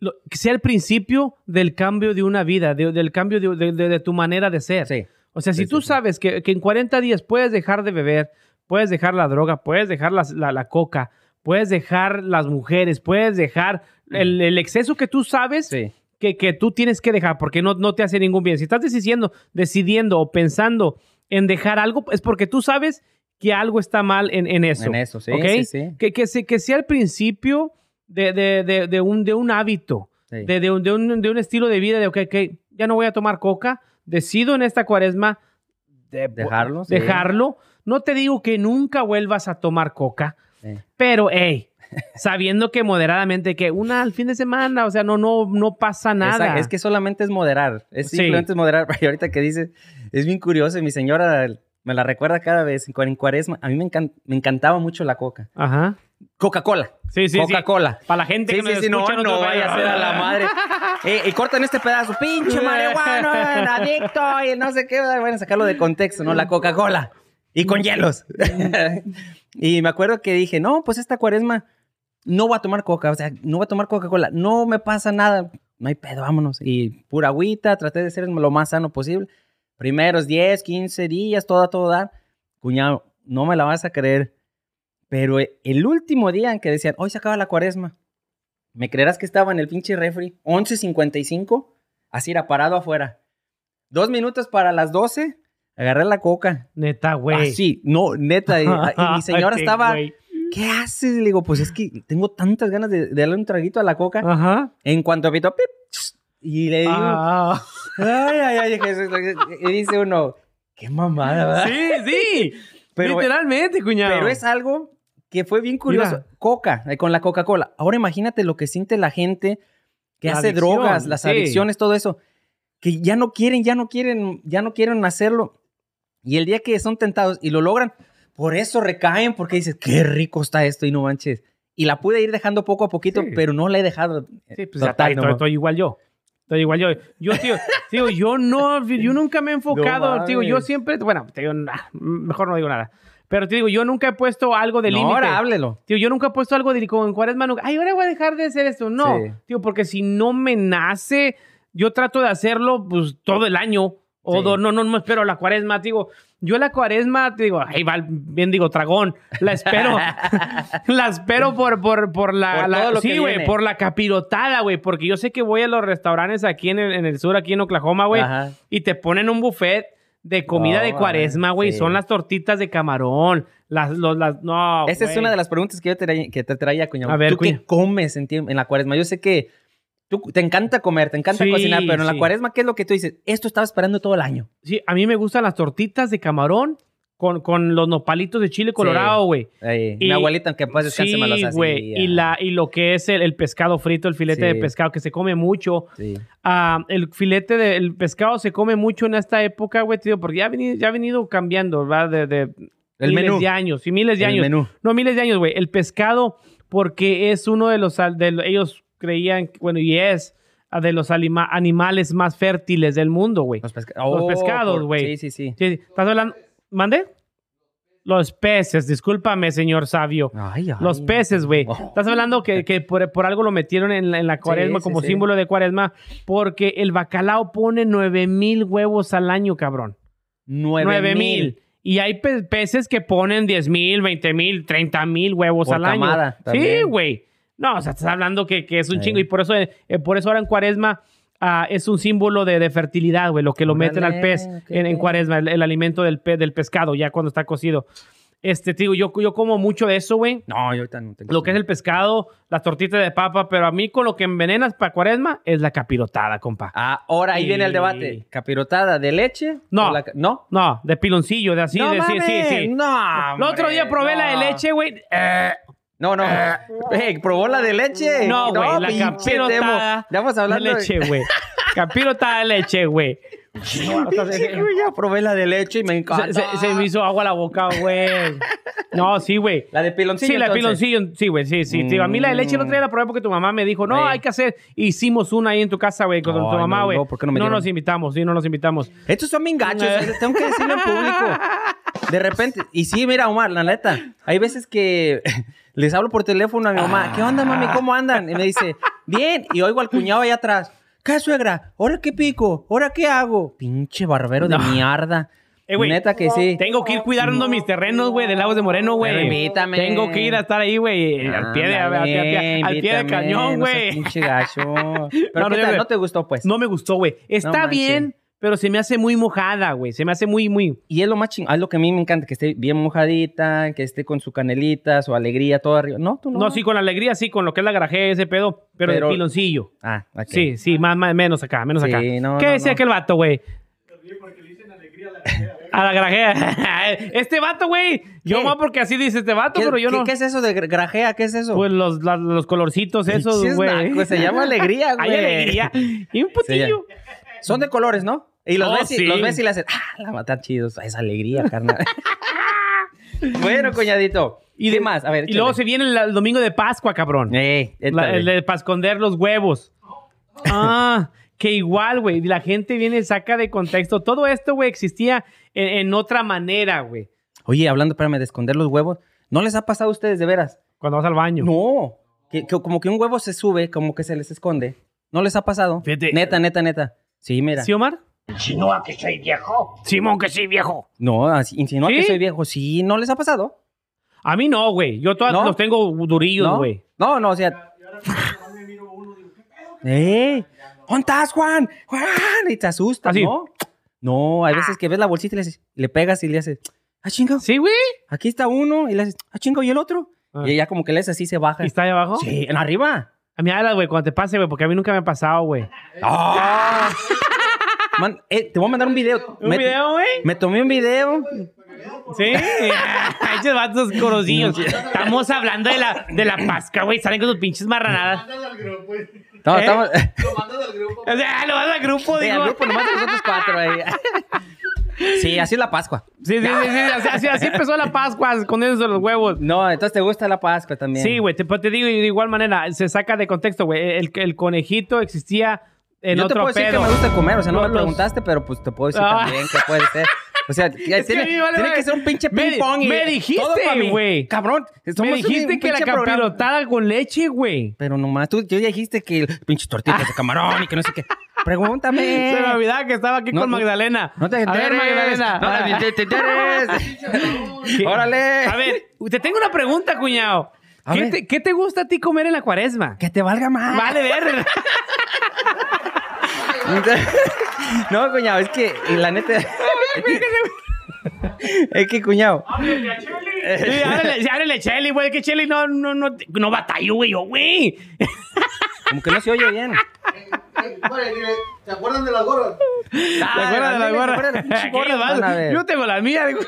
lo- que sea el principio del cambio de una vida, de- del cambio de, de- de- tu manera de ser. Sí. O sea, si Sí, tú sí. sabes que, que en 40 días puedes dejar de beber, puedes dejar la droga, puedes dejar la, la coca, puedes dejar las mujeres, puedes dejar el, el exceso que tú sabes Sí. que, que tú tienes que dejar porque no, no te hace ningún bien. Si estás decidiendo, decidiendo o pensando en dejar algo, es porque tú sabes que algo está mal en, en eso. En eso, sí, ¿ok? sí, sí. Que, que, se- que sea el principio de, de- de- de un, de un hábito, Sí. de, de un, de un- de un estilo de vida, de, ok, ok, ya no voy a tomar coca, decido en esta cuaresma de- Dejarlo, sí. No te digo que nunca vuelvas a tomar coca, pero, hey, sabiendo que moderadamente, que una al fin de semana, o sea, no, no, no pasa nada. Es que solamente es moderar. Es Sí. simplemente es moderar. *laughs* Y ahorita que dices, es bien curioso. y Mi señora me la recuerda cada vez. En cuar- en cuaresma, a mí me, me encantaba mucho la coca. Ajá. Coca-Cola. Sí, sí, sí. Coca-Cola. Para la gente Sí, que sí, no, escucha no país. vaya a ser a la madre. *laughs* Eh, y cortan este pedazo, pinche marihuano, *laughs* adicto, y no sé qué, van a sacarlo de contexto, ¿no? La Coca-Cola. Y con hielos. *laughs* y me acuerdo que dije, no, pues esta cuaresma no voy a tomar coca, o sea, no voy a tomar Coca-Cola, no me pasa nada, no hay pedo, vámonos. Y pura agüita, traté de ser lo más sano posible. Primeros 10, 15 días, todo a todo dar. Cuñado, no me la vas a creer. Pero el último día en que decían, hoy se acaba la cuaresma, ¿me creerás que estaba en el pinche refri? 11.55, así era parado afuera. Dos minutos para las 12, agarré la coca. Neta, güey. Así, no, neta. Y, y mi *laughs* señora estaba. ¿qué haces? Le digo, pues es que tengo tantas ganas de, de darle un traguito a la coca. Ajá. En cuanto pito, pip, y le digo, Ah. *laughs* ay, ay, ay, Jesús. Y dice uno, qué mamada, ¿verdad? Sí, sí. *laughs* Pero- Literalmente, cuñado. Pero es algo que fue bien curioso. Mira. Coca, eh, con la Coca-Cola. Ahora imagínate lo que siente la gente que La hace adicción, drogas, las sí. adicciones, todo eso. Que ya no quieren, ya no quieren, ya no quieren hacerlo. Y el día que son tentados y lo logran, por eso recaen, porque dices, qué rico está esto y no manches. Y la pude ir dejando poco a poquito, Sí. pero no la he dejado. Sí, pues ya Total, estoy, no. estoy- estoy igual yo. Estoy igual yo. Yo, tío, tío, yo no, yo nunca me he *laughs* enfocado, No tío, yo siempre, bueno, te digo, nah, mejor no digo nada. Pero te digo, yo nunca he puesto algo de No, límite. ahora háblelo. Tío, yo nunca he puesto algo de como en cuaresma, nunca, ay, ahora voy a dejar de hacer esto. No, Sí. tío, porque si no me nace, yo trato de hacerlo pues todo el año. O Sí. do- no, no, no espero la cuaresma, digo. Yo la cuaresma, te digo, ay, va, bien digo, dragón, la espero. *laughs* la espero por, por, por la, Por la- sí, güey, por la capirotada, güey, porque yo sé que voy a los restaurantes aquí en el, en el sur, aquí en Oklahoma, güey, y te ponen un buffet de comida No, de cuaresma, güey, sí. son las tortitas de camarón, las, los, las, no, Esa es una de las preguntas que yo te traía, que te traía cuñado. A ver, ¿Tú qué comes en la cuaresma? Yo sé que tú te encanta comer, te encanta Sí, cocinar, pero en la sí. cuaresma, ¿qué es lo que tú dices? Esto estaba esperando todo el año. Sí, a mí me gustan las tortitas de camarón con, con los nopalitos de chile colorado, güey. Y- mi abuelita, aunque paz descanse, me los Sí, hacía. güey. Y, la, y lo que es el, el pescado frito, el filete Sí. de pescado, que se come mucho. Sí. Ah, el filete del pescado se come mucho en esta época, güey, tío, porque ya ha venido, ya ha venido cambiando, ¿verdad? De, de El miles menú. de años, sí, miles de El años. menú. No, miles de años, güey. El pescado, porque es uno de los, de ellos creían, bueno, y es de los alima- animales más fértiles del mundo, güey. Los, pesca- Los Oh, pescados, güey. Sí, sí, sí. Sí, ¿Estás hablando? ¿Mande? Los peces, discúlpame, señor sabio. Ay, ay. Los peces, güey. Oh. Estás hablando que, que por, por algo lo metieron en la, en la cuaresma sí, como sí. símbolo de cuaresma, porque el bacalao pone 9 mil huevos al año, cabrón. Nueve, 9 mil. Y hay pe- peces que ponen 10 mil, 20 mil, 30 mil huevos Por al año. camada Sí, también. güey. No, o sea, estás hablando que, que es un Sí. chingo. Y por eso, eh, por eso ahora en cuaresma ah, es un símbolo de, de fertilidad, güey. Lo que lo meten al pez en, en cuaresma, el, el alimento del, pe- del pescado, ya cuando está cocido. Este, te digo, yo, yo como mucho de eso, güey. No, yo ahorita no tengo. Lo que es el pescado, las tortitas de papa, pero a mí con lo que envenenas para cuaresma es la capirotada, compa. Ah, ahora ahí Sí. viene el debate. ¿Capirotada de leche? No. la ¿No? No, de piloncillo, de así, no de sí, sí, mames, sí. No, El otro día probé la de no. leche, güey. Eh, No, no. Ey, ¿Probó la de leche? No, güey, la demo. Ya vamos de hablando de leche, güey. *laughs* Capirotada de leche, güey. ya probé la de leche y me encanta. se- se me hizo agua la boca, güey. No, sí, güey. La de piloncillo. Sí, la de piloncillo, sí, güey, sí, sí. Tío, a mí la de leche el otro día la probé porque tu mamá me dijo, no, hay que hacer. Hicimos una ahí en tu casa, güey, con tu mamá, no, güey. luego, ¿por qué no me dieron? nos invitamos, sí, no nos invitamos. Estos son bien gachos, eh, tengo que decirlo en público. De repente, y sí, mira, Omar, la neta, hay veces que les hablo por teléfono a mi mamá, ¿qué onda, mami? ¿Cómo andan? Y me dice, bien, y oigo al cuñado allá atrás, ¿qué suegra? ¿Ahora qué pico? ¿Ahora qué hago? Pinche barbero de mierda. Eh, Neta que sí. Tengo que ir cuidando mis terrenos, güey, de Lagos de Moreno, güey. Pero invítame. Tengo que ir a estar ahí, güey, al pie de, al pie- al pie- al pie de Invítame, cañón, no güey. pinche gacho. *laughs* Pero No, no, ¿qué tal? yo- ¿No te gustó, pues? No me gustó, güey. Está bien, pero se me hace muy mojada, güey. Se me hace muy, muy... Y es lo más chingón, es lo que a mí me encanta, que esté bien mojadita, que esté con su canelita, su alegría, todo arriba. No, tú no. No, sí, con alegría, sí, con lo que es la garaje, ese pedo, pero, Pero- de piloncillo. Ah, ok. Sí, sí, más, más, menos acá, menos Sí, acá. no, ¿Qué no, decía no. aquel vato, güey? A la garajea. *laughs* este vato, güey. Yo más porque así dice este vato, ¿Qué, pero yo qué- no. qué es eso de gra- grajea? ¿Qué es eso? Pues los, la- los colorcitos esos, güey. nacos, se llama alegría, *laughs* güey. Hay alegría. Y un putillo. Son de colores, ¿no? Y los, Oh, ves, y, sí. los ves y le haces, ah, la matar chidos. Es alegría, carnal. *laughs* bueno, cuñadito. ¿Y de más? A ver, Y luego se viene el, el domingo de Pascua, cabrón. Eh, La- el de para esconder los huevos. *laughs* Ah, que igual, güey. La gente viene saca de contexto. Todo esto, güey, existía en, en otra manera, güey. Oye, hablando, espérame, de esconder los huevos. ¿No les ha pasado a ustedes de veras? Cuando vas al baño. No. Que, que como que un huevo se sube, como que se les esconde. ¿No les ha pasado? Fíjate. Neta, neta, neta. Sí, mira. ¿Sí, Omar? Insinúa que soy viejo. Simón, que sí, viejo. No, insinúa ¿Sí? que soy viejo. Sí, ¿no les ha pasado? A mí no, güey. Yo todos ¿No? los tengo durillos, ¿No? güey. No, no, o sea. ¡Eh! ¿Dónde estás, Juan? ¡Juan! Y te asustas, Así. ¿no? No, hay veces que ves la bolsita y le, haces- le pegas y le haces, ¡ah, chingo! ¿Sí, güey? Aquí está uno y le haces, ¡ah, chingo! ¿Y el otro? Ah. Y ya como que le haces así, se baja. ¿Y está ahí abajo? Sí, en arriba. A mí habla, güey, cuando te pase, güey, porque a mí nunca me ha pasado, güey. ¡Ah! *laughs* Man, eh, te voy a mandar un video. ¿Un me, video, güey? Me tomé un video. Sí. Esos vatos corosillos. Estamos hablando de la, de la pasca, güey. Salen con sus pinches marranadas. No, ¿Eh? estamos... O sea, lo vas al grupo, Sí, digo. al grupo nomás nosotros cuatro ahí. Sí, así es la Pascua. Sí, sí, sí, sí, Así, así- así empezó la Pascua, escondiéndose los huevos. No, entonces te gusta la Pascua también. Sí, güey, te, pues te digo de igual manera, se saca de contexto, güey. El, el conejito existía en Yo te otro puedo decir pedo. que me gusta comer, o sea, no Los- me preguntaste, pero pues te puedo decir Ah. también que puede ser. O sea, *laughs* que tiene, mí vale, tiene que ser un pinche Me- ping pong. y me dijiste, güey. Cabrón, Me un- dijiste un que la pinche programa. capirotada con leche, güey. Pero nomás, tú, tú ya dijiste que el pinche tortitas de *laughs* camarón y que no sé qué. Pregúntame. Se me olvidaba que estaba aquí No, con no- Magdalena. No te A ver, enteres. Magdalena. No Ah. te, te *laughs* enteres. Órale. A ver, te tengo una pregunta, cuñado. A ¿Qué te, qué te gusta a ti comer en la cuaresma? Que te valga más. Vale, ver. *laughs* no, cuñado, es que y la neta. es que, cuñado. Sí, ábrele, sí, ábrele, Cheli, güey. Que Cheli no, no, no, no batallo, güey. Yo, güey. Como que no se oye bien. ¿Se acuerdan de las gorras? ¿Te acuerdas de la gorra? *laughs* ¿Qué ¿Qué van a ver? Yo tengo la mía. digo.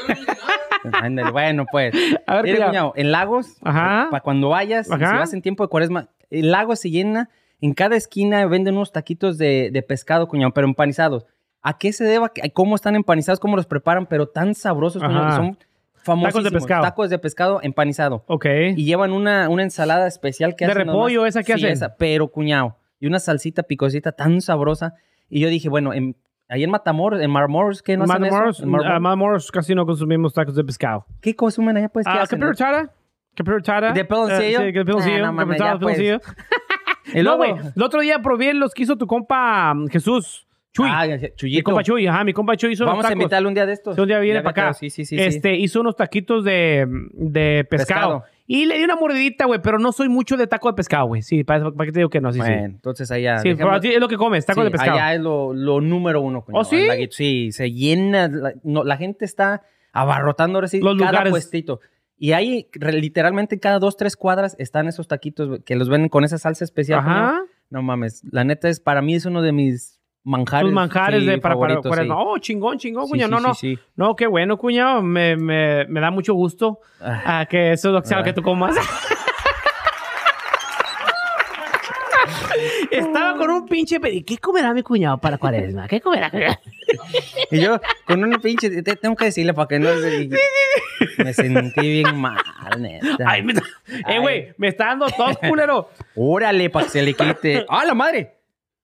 Ándale, bueno, pues. A ver, Mire, cuñado. en Lagos, Ajá. para cuando vayas, Ajá. si vas en tiempo de cuaresma, el lago se llena, en cada esquina venden unos taquitos de, de pescado, cuñado, pero empanizados. ¿A qué se deba? ¿Cómo están empanizados? ¿Cómo los preparan? Pero tan sabrosos, cuñado, son. Tacos de pescado. Tacos de pescado empanizado. Ok. Y llevan una, una ensalada especial que ¿De hacen repollo, nomás. esa que Sí, hacen? esa, pero cuñado. Y una salsita picosita tan sabrosa. Y yo dije, bueno, en, ahí en Matamoros, en Marmoros, ¿qué no hacen Matamoros, eso? En ah, Matamoros casi no consumimos tacos de pescado. ¿Qué consumen allá, pues? ¿Qué Ah, hacen? ¿De piloncillo? Eh, sí, de piloncillo. Ah, no mames, ya, pues. piloncillo. Y *laughs* No, güey. El otro día probé los que hizo tu compa mm, Jesús. Chuy. Ah, mi compa Chuy, ajá, mi compa Chuy hizo Vamos unos a invitarle un día de estos. Sí, un día viene para acá. Sí, sí, sí. sí. este, hizo unos taquitos de, de pescado. Pescado. Y le di una mordidita, güey, pero no soy mucho de taco de pescado, güey. Sí, ¿para, para qué te digo que no? Sí, bueno, entonces allá. sí. Sí, pero es lo que comes, taco Sí, de pescado. Allá es lo, lo número uno. ¿Oh, sí? Sí, se llena. La, no, la gente está abarrotando ahora sí Los cada lugares. puestito. Y ahí, literalmente, cada dos, tres cuadras están esos taquitos que los venden con esa salsa especial. Ajá. No mames. La neta es, para mí es uno de mis manjares. Tus manjares sí, de para, para, para- sí. Oh, chingón, chingón, Sí, cuñado. no, no. No, qué bueno, cuñado. Me, me, me da mucho gusto Ah. ah, que eso que sea lo Ah. que tú comas. *laughs* Estaba con un pinche pedi- ¿Qué comerá mi cuñado para cuaresma? ¿Qué comerá? *laughs* y yo, con un pinche, te- tengo que decirle para que no se... Me sentí bien mal, neta. Ay, me- eh, güey, me está dando tos, culero. *laughs* Órale, para que se le quite. ¡Ah, la madre!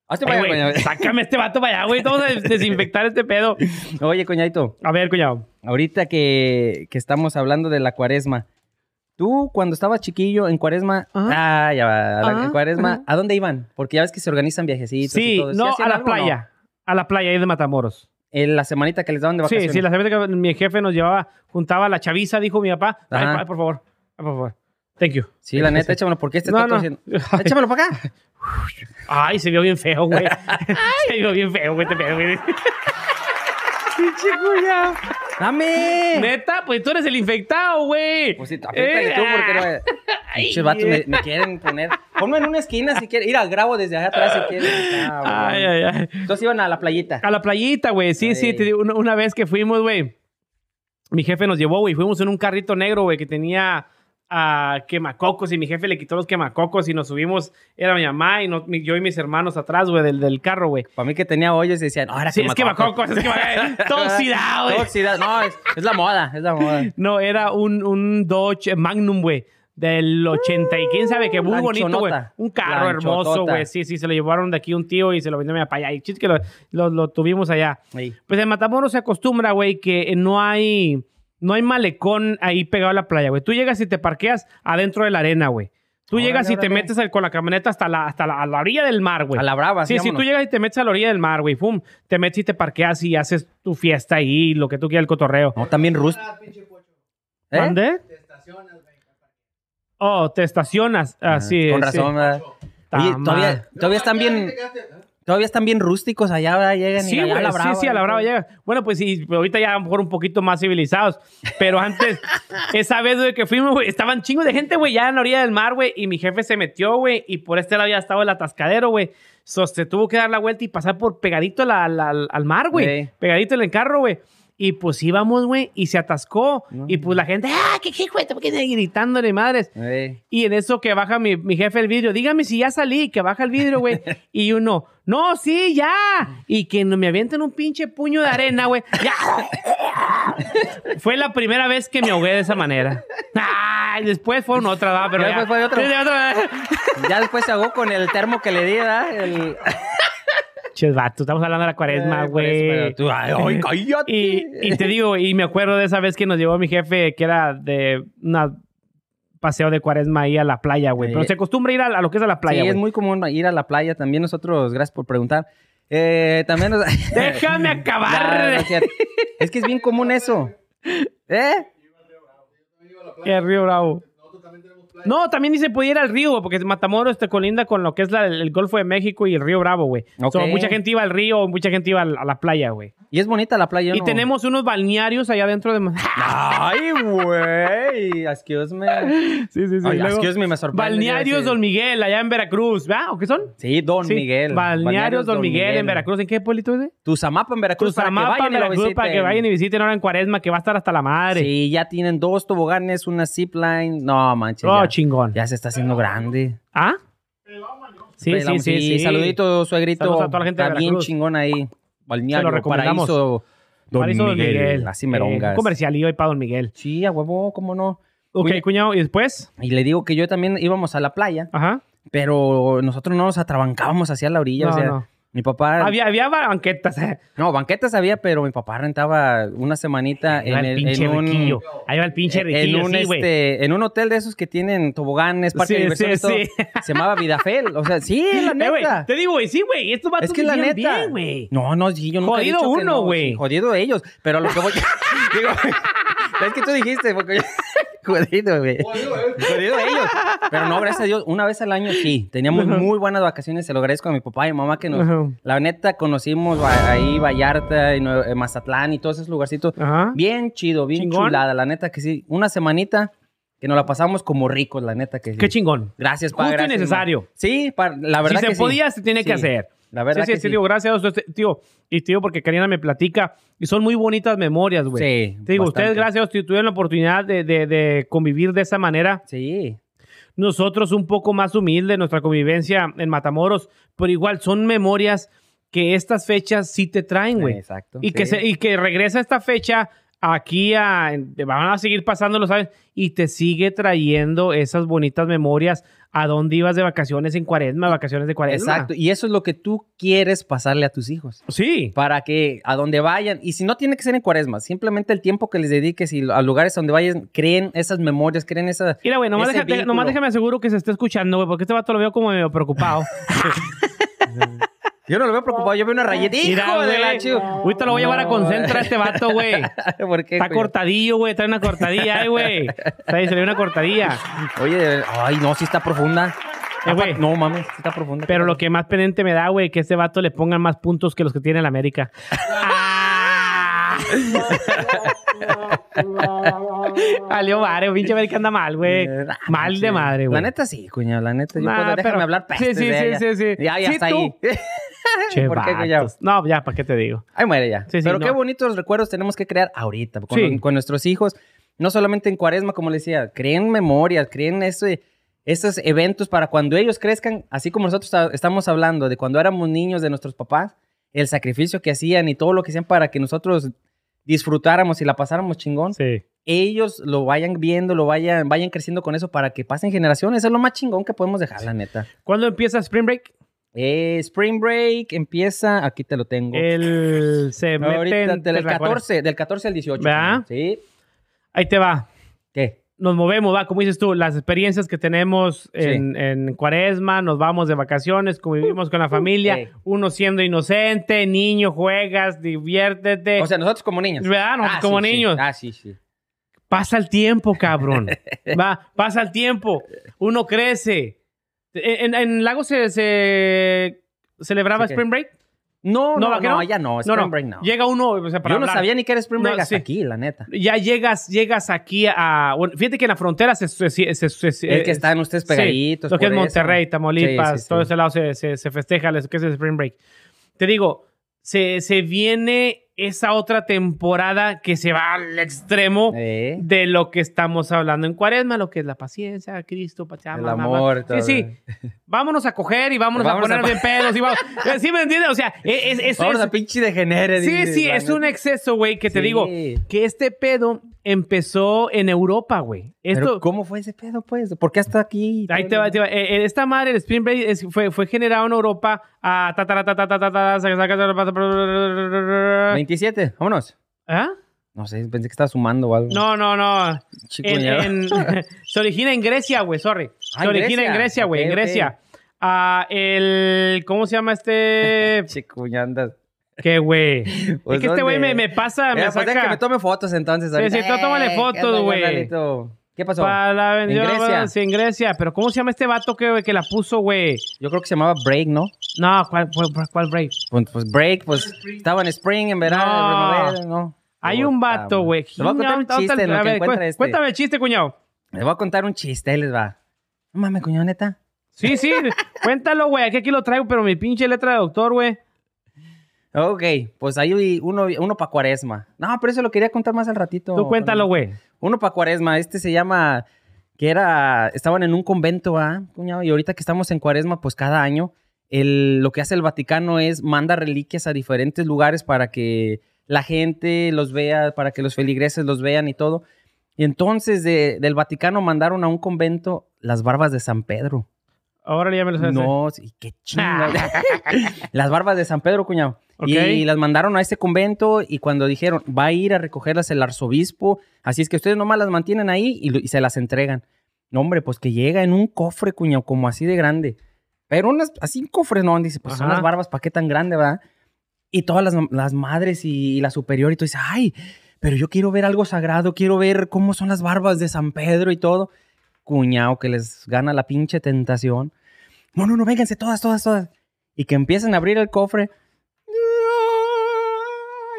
Hazte para güey, allá, coñado. sácame este vato para allá, güey. Vamos a des- desinfectar este pedo. Oye, coñadito, A ver, cuñado. ahorita que, que estamos hablando de la cuaresma, tú cuando estabas chiquillo en cuaresma, Ajá. ah, ya va, la- Ajá, en cuaresma, ajá. ¿a dónde iban? Porque ya ves que se organizan viajecitos y Sí, todo. ¿Sí no, a la algo o no? playa. A la playa ahí de Matamoros. En la semanita que les daban de Sí, vacaciones. sí, la cerveza que mi jefe nos llevaba, juntaba la chaviza, dijo mi papá. Ay, por favor. Ay, por favor. Thank you. Sí, la neta, échamelo, porque este No, está no. tosiendo. Échamelo para acá. *laughs* Ay, se vio bien feo, güey. se vio bien feo, güey, este pedo, güey. Pinche. ¡Dame! Neta, pues tú eres el infectado, güey. Pues sí, apriétale tú porque no... *laughs* Pinches vatos me, me quieren poner... Ponme en una esquina si quieres. Ir al grabo desde allá atrás si quieres. Ah, Ay, ay, ay. Entonces iban a la playita. A la playita, güey. Sí, sí, te digo, una, una vez que fuimos, güey. Mi jefe nos llevó, güey. Fuimos en un carrito negro, güey, que tenía ah, quemacocos y mi jefe le quitó los quemacocos y nos subimos. Era mi mamá y no- mi- yo y mis hermanos atrás, güey, del, del carro, güey. Para mí que tenía hoyos y decían, ahora Sí, es quemacocos, es quemacocos. *laughs* Todo oxidado, güey. No, es, es la moda, es la moda. No, era un, un Dodge Magnum, güey. Del 80 y quién sabe qué, muy bonito, güey. Un carro hermoso, güey. Sí, sí, se lo llevaron de aquí un tío y se lo vendió a mi papá allá. Y chiste que lo, lo- lo tuvimos allá. Pues en Matamoros se acostumbra, güey, que no hay, no hay malecón ahí pegado a la playa, güey. Tú llegas y te parqueas adentro de la arena, güey. Tú Órale, llegas y te metes al- con la camioneta hasta la, hasta la, a la orilla del mar, güey. A la brava, Sí, si tú llegas y te metes a la orilla del mar, güey, pum, te metes y te parqueas y haces tu fiesta ahí, lo que tú quieras, el cotorreo. No, también rust. ¿Eh? ¿Dónde? Oh, te estacionas. Ah, Así Con razón. Ta Oye, todavía, todavía están bien, todavía están bien rústicos allá, ¿verdad? Llegan y allá a la brava. sí, sí, a la brava llega. Bueno, pues sí, ahorita ya a lo mejor un poquito más civilizados. Pero antes, *laughs* esa vez güey, que fuimos, güey, estaban chingos de gente, güey, ya en la orilla del mar, güey, y mi jefe se metió, güey, y por este lado ya estaba el atascadero, güey. So, se tuvo que dar la vuelta y pasar por pegadito a la- al, mar, güey. Pegadito en el carro, güey. Y pues íbamos, güey, y se atascó. No. Y pues la gente, ¡ah, qué qué güey! ¿Por qué gritándole madres? Ey. Y en eso que baja mi, mi jefe el vidrio, dígame si ya salí, que baja el vidrio, güey. *laughs* y uno, no, sí, ya. Y que no me avienten un pinche puño de arena, güey. *laughs* Ya. fue la primera vez que me ahogué de esa manera. Ay, después fueron otras, ¿verdad? Pero Ya ya, después fue otra. Otra. Ya después se ahogó con el termo que le di, ¿verdad? El... *laughs* Ches, estamos hablando de la cuaresma, eso, güey. *laughs* Y, y te digo, y me acuerdo de esa vez que nos llevó mi jefe, que era de una paseo de cuaresma ahí a la playa, güey. Pero se acostumbra ir a, a lo que es a la playa, sí, es muy común ir a la playa. También nosotros, gracias por preguntar. Eh, también nos... *laughs* Déjame acabar. *laughs* no es que es bien común eso. ¿Eh? El Río Bravo. No, también dice puede ir al río, güey, porque Matamoros te colinda con lo que es la- el Golfo de México y el Río Bravo, güey. Ok. So, mucha gente iba al río, mucha gente iba a la playa, güey. Y es bonita la playa. Y ¿no? tenemos unos balnearios allá dentro de... *laughs* Ay, güey. Excuse me. Sí, sí, sí. Ay, Luego, excuse me, me sorprende. balnearios. Don Miguel, allá en Veracruz, ¿verdad? ¿O qué son? Sí, Don Sí, Miguel. Balnearios Don Miguel, en Veracruz. ¿En qué pueblito es ese? Tuzamapa en Veracruz. para que Tuzamapa, vayan y lo Veracruz, para que vayan y visiten ahora en Cuaresma, que va a estar hasta la madre. Sí, ya tienen dos toboganes, una zipline. No, manches. oh, ya, chingón. ya se está haciendo grande. ¿Ah? Sí, sí, sí, sí. Saludito, suegrito. Saludos a toda la gente de Está bien Veracruz. chingón ahí. Balneario, lo recomendamos. Paraíso. Don, Paraíso Don Miguel. Así Eh, merongas. un comercialillo ahí para Don Miguel. Sí, a huevo, cómo no. Ok, Cuña- cuñado, ¿y después? Y le digo que yo también íbamos a la playa, Ajá. pero nosotros no nos atrabancábamos hacia la orilla. No, o sea, no. Mi papá. Había, había banquetas. eh. No, banquetas había, pero mi papá rentaba una semanita Ahí va en, el el- pinche en un. riquillo. Ahí va el pinche en riquillo, un, sí, güey. este, en un hotel de esos que tienen toboganes, parque Sí, de sí, todo. sí. *laughs* Se llamaba Vidafel. O sea, sí, la Eh, güey, neta. te digo, güey, sí, güey. Estos vatos Es que la vivían neta. bien, güey. no, no, sí, yo nunca he Jodido dicho que uno, no, güey. sí, jodido ellos. Pero lo que voy. *laughs* digo, es que tú dijiste, porque. *laughs* jodido, güey. Jodido ellos. Pero no, gracias a Dios, una vez al año sí. Teníamos muy buenas vacaciones. Se lo agradezco a mi papá y mamá que nos. La neta, conocimos ahí Vallarta, y eh, Mazatlán y todos esos lugarcitos. Bien chido, bien Chingón. chulada. La neta que sí. Una semanita que nos la pasamos como ricos, la neta que sí. Qué chingón. Gracias, pa, Justo y necesario. ma. Sí, pa- la verdad si que se sí. podía, se tiene que Sí. hacer. La verdad sí, sí, que sí, sí. digo, gracias tío. Y tío, porque Karina me platica. Y son muy bonitas memorias, güey. Sí, Te digo, bastante. ustedes, gracias tío, tuvieron la oportunidad de, de- de convivir de esa manera. Sí. Nosotros un poco más humildes, nuestra convivencia en Matamoros, pero igual son memorias que estas fechas sí te traen, güey. Exacto. Y, que se- y que regresa esta fecha aquí a... Van a seguir pasando, ¿sabes? Y te sigue trayendo esas bonitas memorias a dónde ibas de vacaciones en cuaresma, vacaciones de cuaresma. Exacto. Y eso es lo que tú quieres pasarle a tus hijos. Sí. Para que a donde vayan, y si no tiene que ser en cuaresma, simplemente el tiempo que les dediques y a lugares donde vayan, creen esas memorias, creen esa... Mira, güey, nomás, deja- déjame aseguro que se esté escuchando, güey, porque este vato lo veo como medio preocupado. *laughs* *laughs* Yo no lo veo preocupado, yo veo una rayeta. Mira, ¡Hijo de la chivo! Ahorita lo voy a llevar a No. Concentra a este vato, güey. *laughs* ¿Por qué? Está cortadillo, güey. Trae una cortadilla, ay, güey. Ahí se le ve una cortadilla. Oye, ay, no, sí está profunda. Eh, güey. No mames, sí está profunda. Pero lo que más pendiente me da, güey, que este vato le pongan más puntos que los que tiene el América. *laughs* *laughs* ¡Ah! *laughs* Valió madre, pinche América anda mal, güey. Mal de madre, güey. La neta sí, cuñado, la neta. Yo Nah, puedo, déjame pero- hablar sí, pestes sí, de sí, ella. sí, sí. Ya, ya Sí, está tú. ahí. *laughs* Che, ¿Por qué, cuñado? No, ya, ¿para qué te digo? Ahí muere ya. Sí, sí, Pero no. qué bonitos recuerdos tenemos que crear ahorita con, Sí. con nuestros hijos. No solamente en cuaresma, como les decía, creen memorias, creen ese, esos eventos para cuando ellos crezcan, así como nosotros ta- estamos hablando de cuando éramos niños de nuestros papás, el sacrificio que hacían y todo lo que hacían para que nosotros disfrutáramos y la pasáramos chingón. Sí. Ellos lo vayan viendo, lo vayan, vayan creciendo con eso para que pasen generaciones. Eso es lo más chingón que podemos dejar, la neta. ¿Cuándo empieza Spring Break? Eh, Spring Break empieza, aquí te lo tengo. El *laughs* se Ahorita, del, te la- 14, del 14 al 18. ¿Verdad? Sí. Ahí te va. ¿Qué? Nos movemos, va, como dices tú, las experiencias que tenemos en, en cuaresma, nos vamos de vacaciones, convivimos con la familia, Sí. uno siendo inocente, niño, juegas, diviértete. O sea, nosotros como niños. ¿Verdad? Nosotros como sí, niños. Ah, sí, sí. Pasa el tiempo, cabrón. *laughs* Va, pasa el tiempo. Uno crece. ¿En, en- en Lago se, se celebraba. Spring Break? No, No, no, ¿va que no, no? allá no. No, Spring no. Break no. Llega uno, o sea, para Yo no hablar. sabía ni que era Spring No, Break hasta sí. aquí, la neta. Ya llegas, llegas aquí a... bueno, fíjate que en la frontera se... se, se- se- Es que están ustedes Sí, pegaditos. lo que es por eso. Monterrey, Tamaulipas, Sí, sí, sí. todo ese lado se, festeja lo que es el Spring Break. Te digo, se, se viene esa otra temporada que se va al extremo Eh, de lo que estamos hablando en Cuaresma, lo que es la paciencia, Cristo, Pachama. El amor, todo. Sí, sí. *laughs* Vámonos a coger y vámonos, Vámonos a a- ponernos bien pedos. Y vamos, *laughs* ¿Sí me entiendes? O sea, es, es, Vamos es- a pinche degenere. Sí, sí, es un exceso, güey, que te Sí. digo que este pedo empezó en Europa, güey. Pero Esto, ¿cómo fue ese pedo, pues? ¿Por qué hasta aquí? Ahí te va, te va. Eh, eh, esta madre, el Spring Break, es- fue, fue generado en Europa a... saca, saca, 27, vámonos. ¿Ah? No sé, pensé que estaba sumando o algo. No, no, no. Chico, En- ya. en- *laughs* se origina en Grecia, güey, sorry. Ah, Se origina Grecia. en Grecia, güey, en. Grecia. Ah, el... ¿Cómo se llama este...? *laughs* Chico, ya andas. ¿Qué, güey? *laughs* Pues, es que este güey me, me pasa, me pues saca... que me tome fotos entonces. Sí, sí, tú tómale Eh, fotos, ¿qué onda, güey. ¿Qué pasó? Para la ¿En Grecia? Sí, en Grecia. Pero ¿cómo se llama este vato que, que la puso, güey? Yo creo que se llamaba Break, ¿no? No, ¿cuál, cuál, cuál break? Pues, pues Break, pues estaba en Spring, en verano, No. en primavera, ¿no? Hay un vato, güey. Les voy a contar un chiste en lo a que ver, encuentra cu- este. Cuéntame el chiste, cuñado. Les voy a contar un chiste, ahí les va. No mames, cuñado, neta. Sí, sí, cuéntalo, güey. Aquí, aquí lo traigo, pero mi pinche letra de doctor, güey. Ok, pues hay uno, uno para cuaresma. No, pero eso lo quería contar más al ratito. Tú cuéntalo, güey. Uno para cuaresma, este se llama, que era, estaban en un convento, ¿ah, cuñado? Y ahorita que estamos en cuaresma, pues cada año, el, lo que hace el Vaticano es manda reliquias a diferentes lugares para que la gente los vea, para que los feligreses los vean y todo. Y entonces de- del Vaticano mandaron a un convento las barbas de San Pedro. Ahora ya me lo sabes. No, sí, qué chinga. *laughs* las barbas de San Pedro, cuñado. Ok. Y las mandaron a este convento y cuando dijeron, va a ir a recogerlas el arzobispo, así es que ustedes nomás las mantienen ahí y, y se las entregan. No, hombre, pues que llega en un cofre, cuñado, como así de grande. Pero unas, así un cofre, no, dice, pues son Ajá. las barbas, ¿para qué tan grande, verdad? Y todas las, las madres y, la superior y todo, dice, ay, pero yo quiero ver algo sagrado, quiero ver cómo son las barbas de San Pedro y todo. Cuñado, que les gana la pinche tentación. No, no, no, vénganse todas, todas, todas. Y que empiezan a abrir el cofre.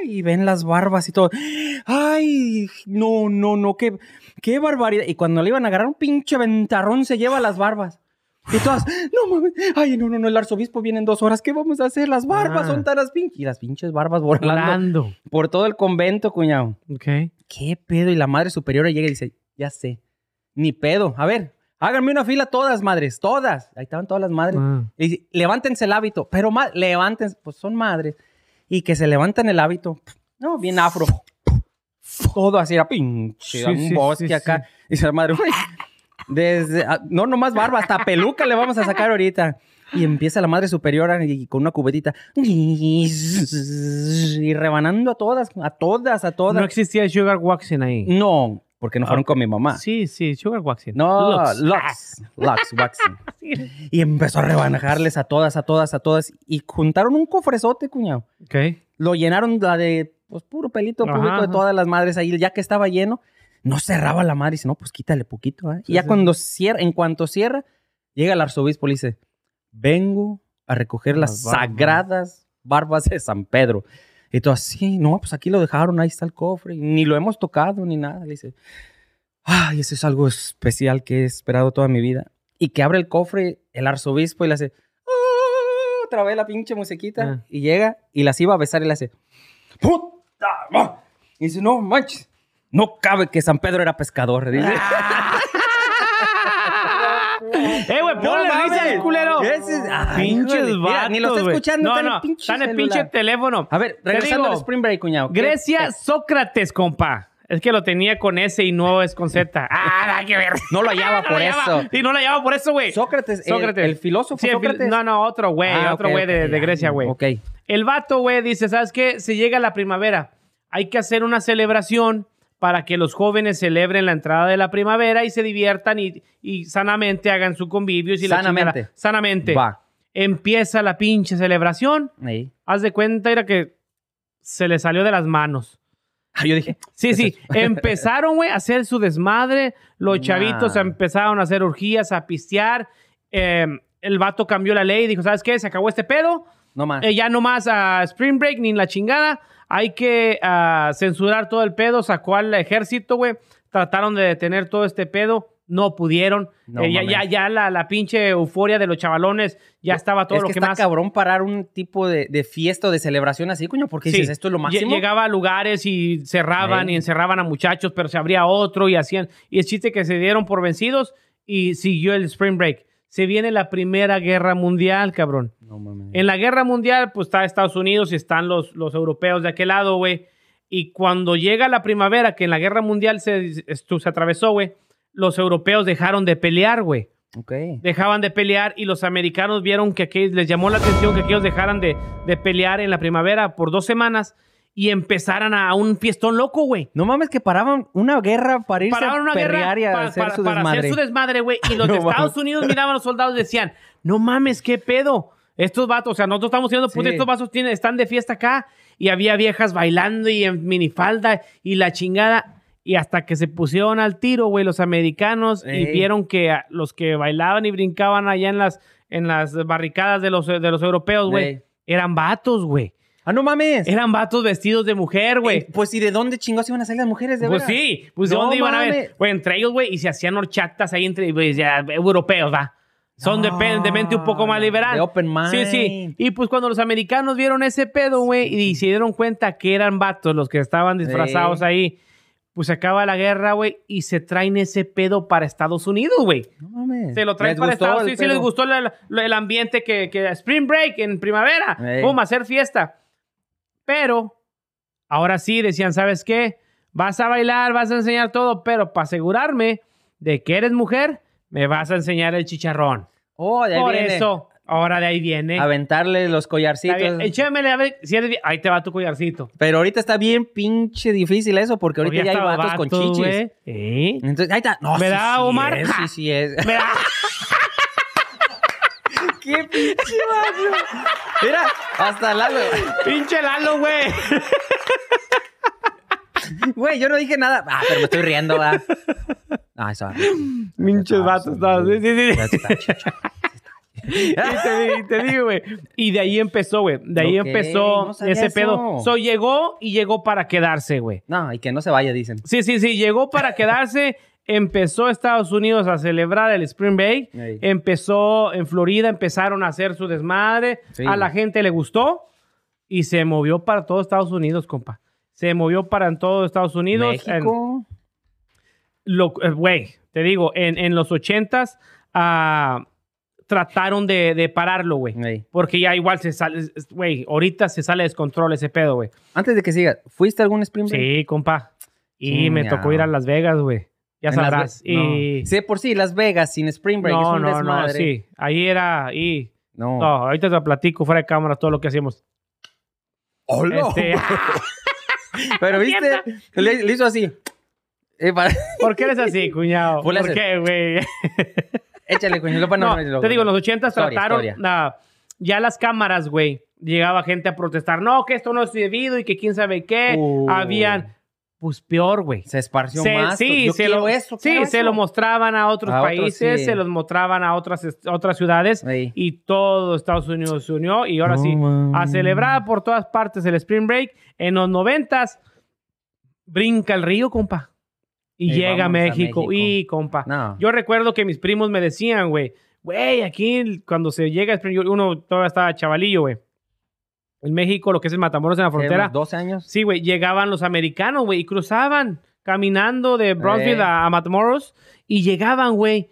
Y ven las barbas y todo. Ay, no, no, no, qué, qué barbaridad. Y cuando le iban a agarrar un pinche ventarrón, se lleva las barbas. Y todas, no mames, ay, no, no, no, el arzobispo viene en dos horas, ¿qué vamos a hacer? Las barbas Ah. son tan las pinches. Y las pinches barbas volando por todo el convento, cuñado. Ok. ¿Qué pedo? Y la madre superiora llega y dice, ya sé, ni pedo. A ver, Háganme una fila todas, madres, todas. Ahí estaban todas las madres. Ah. Y dice, levántense el hábito, pero levántense, pues son madres. Y que se levantan el hábito. No, bien afro. Todo así, era pinche, Sí, un sí, bosque sí, acá. Y dice la madre, "Uy, desde, ah, no nomás barba, hasta peluca le vamos a sacar ahorita. Y empieza la madre superior y con una cubetita. Y rebanando a todas, a todas, a todas. No existía sugar waxing ahí. No, porque no fueron con mi mamá. Sí, sí, sugar waxing. No, Lux. Lux. *laughs* Lux, waxing. *laughs* Y empezó a rebanajarles a todas, a todas, a todas. Y juntaron un cofrezote, cuñado. Ok. Lo llenaron la de, pues, puro pelito Ajá, público de todas las madres ahí. Ya que estaba lleno, no cerraba la madre. Y dice, no, pues quítale poquito. ¿eh? y ya sí. cuando cierra, en cuanto cierra, llega el arzobispo y le dice, vengo a recoger las, Las barbas. sagradas barbas de San Pedro. Y todo así, no, pues aquí lo dejaron, ahí está el cofre. ni lo hemos tocado ni nada. Le dice, ay, eso es algo especial que he esperado toda mi vida. Y que abre el cofre el arzobispo y le hace, "Ah", otra vez la pinche musiquita. Ah. Y llega y las iba a besar y le hace, ¡puta! ma-". Y dice, no manches, no cabe que San Pedro era pescador. Dice. *laughs* ¡Eh, güey, ponle Mames. culero! Ese es- ay, Pinches híjole, mira, vatos, ni lo está güey. escuchando, No, no, está en el pinche teléfono. A ver, regresando digo, al Spring Break, cuñado. ¿qué- Grecia Sócrates, compa. Es que lo tenía con S y no es con Z. *laughs* Ah, nada que ver. No lo hallaba *laughs* No por eso. Sí, no lo hallaba por eso, güey. Sócrates, el- Sócrates. El, filósofo Sí, el Sócrates. No, no, otro güey. Ah, otro güey de, de Grecia, güey. Ok. El vato, güey, dice, ¿sabes qué? Se llega la primavera. Hay que hacer una celebración para que los jóvenes celebren la entrada de la primavera y se diviertan y, y sanamente hagan su convivio. Y la Sanamente. chingada. Sanamente. Va. Empieza la pinche celebración. Haz de cuenta, era que se le salió de las manos. Ah, yo dije. Sí, sí. *laughs* Empezaron, güey, a hacer su desmadre. Los Nah. chavitos empezaron a hacer orgías, a pistear. Eh, el vato cambió la ley y dijo, ¿sabes qué? Se acabó este pedo. No más. Eh, ya no más a Spring Break ni la chingada. Hay que ah, censurar todo el pedo. Sacó al ejército, güey. Trataron de detener todo este pedo. No pudieron. No Eh, ya, ya, ya la, la pinche euforia de los chavalones. Ya estaba todo es lo que, que, está más. cabrón parar un tipo de, de fiesta o de celebración así, coño, porque Sí. dices, esto es lo máximo. Llegaba a lugares y cerraban Ey. y encerraban a muchachos, pero se abría otro y hacían. Y es chiste que se dieron por vencidos y siguió el Spring Break. Se viene la Primera Guerra Mundial, cabrón. No mames. En la Guerra Mundial, pues está Estados Unidos y están los, los europeos de aquel lado, güey. Y cuando llega la primavera, que en la Guerra Mundial se, esto, se atravesó, güey, los europeos dejaron de pelear, güey Ok. dejaban de pelear y los americanos vieron que aquellos, les llamó la atención que aquellos dejaran de, de pelear en la primavera por dos semanas y empezaran a un fiestón loco, güey. No mames que paraban una guerra para irse Paraban una a guerra y a pa- hacer para, su para desmadre. hacer su desmadre, güey. Y *laughs* los de Estados mames. Unidos miraban a los soldados y decían, no mames, qué pedo. Estos vatos, o sea, nosotros estamos diciendo, puta, Sí. estos vatos tienen, están de fiesta acá. Y había viejas bailando y en minifalda y la chingada. Y hasta que se pusieron al tiro, güey, los americanos y vieron que los que bailaban y brincaban allá en las, en las barricadas de los, de los europeos, güey, Ey. eran vatos, güey. Ah, no mames. Eran vatos vestidos de mujer, güey. Eh, Pues, ¿y de dónde chingados iban a salir las mujeres de Pues veras? sí, pues de No dónde iban a ver. mames. Güey, entre ellos, güey, y se hacían horchatas ahí entre pues, ya, europeos, va. Son de, pe- de mente un poco más liberal. De open mind. Sí, sí. Y pues cuando los americanos vieron ese pedo, güey, y se dieron cuenta que eran vatos los que estaban disfrazados Sí. ahí, pues se acaba la guerra, güey, y se traen ese pedo para Estados Unidos, güey. No mames. Se lo traen ¿Les para gustó Estados el Unidos. Sí, les pedo? gustó la- la- el ambiente que, que Spring Break en primavera. Ey. Pum, hacer fiesta. Pero, ahora sí decían, ¿sabes qué? Vas a bailar, vas a enseñar todo, pero para asegurarme de que eres mujer, me vas a enseñar el chicharrón. Oh, de ahí Por viene. eso, ahora de ahí viene. Aventarle los collarcitos. Échamele a ver si eres. Ahí te va tu collarcito. Pero ahorita está bien pinche difícil eso, porque ahorita Porque ya hay vatos con vato, chichis. güey. ¿Eh? Entonces, ahí está. No, ¿Me sí, da, sí Omar? es, sí, sí es. *laughs* Me da- ¡Qué pinche vato! Mira, hasta Lalo. Pinche Lalo, güey. Güey, yo no dije nada. Ah, pero me estoy riendo, ¿verdad? Ah, eso. Pinches vatos. no, sí, sí, sí. Y te, te digo, güey. Y de ahí empezó, güey. De ahí empezó no ese eso. pedo. So, llegó y llegó para quedarse, güey. No, y que no se vaya, dicen. Sí, sí, sí. Llegó para quedarse. Empezó Estados Unidos a celebrar el Spring Break. Ey. Empezó en Florida, empezaron a hacer su desmadre. Sí. A la gente le gustó. Y se movió para todo Estados Unidos, compa. Se movió para en todo Estados Unidos. México. eh, Güey, te digo, en, en los ochentas ah, trataron de, de pararlo, güey. Ey. Porque ya igual se sale, güey, ahorita se sale de descontrol ese pedo, güey. Antes de que siga, ¿fuiste a algún Spring Break? Sí, compa. Y me tocó ir a Las Vegas, güey. Ya En Las sabrás. Ve- no. Y... Sí, por sí, Las Vegas sin Spring Break es No, un no, no, desmadre. sí. Ahí era, y... No. No, ahorita te platico fuera de cámara todo lo que hacíamos. ¡Hola! Este, *laughs* Pero viste, le, le hizo así. Eh, para- *laughs* ¿Por qué eres así, cuñado? ¿Por ese. qué, güey? *laughs* Échale, coño. lo- No, no, no, te digo, en los 80 Historia, trataron historia. ah, ya las cámaras, güey. Llegaba gente a protestar, no, que esto no es debido y que quién sabe qué. Uh. Habían, pues peor, güey. Se esparció Se- más. sí, Yo se lo, eso. sí, se lo mostraban a otros A otros, países, sí. se los mostraban a otras, otras ciudades Ey. y todo Estados Unidos se unió y ahora sí, a mames. celebrar por todas partes el Spring Break. En los noventas, brinca el río, compa. Y llega a a México. México. Y, compa. No. Yo recuerdo que mis primos me decían, güey, güey, aquí cuando se llega Spring Break, uno todavía estaba chavalillo, güey. En México, lo que es el Matamoros en la ¿Qué, frontera. unos 12 años. Sí, güey, llegaban los americanos, güey, y cruzaban caminando de Brownsville Eh. a, a Matamoros y llegaban, güey,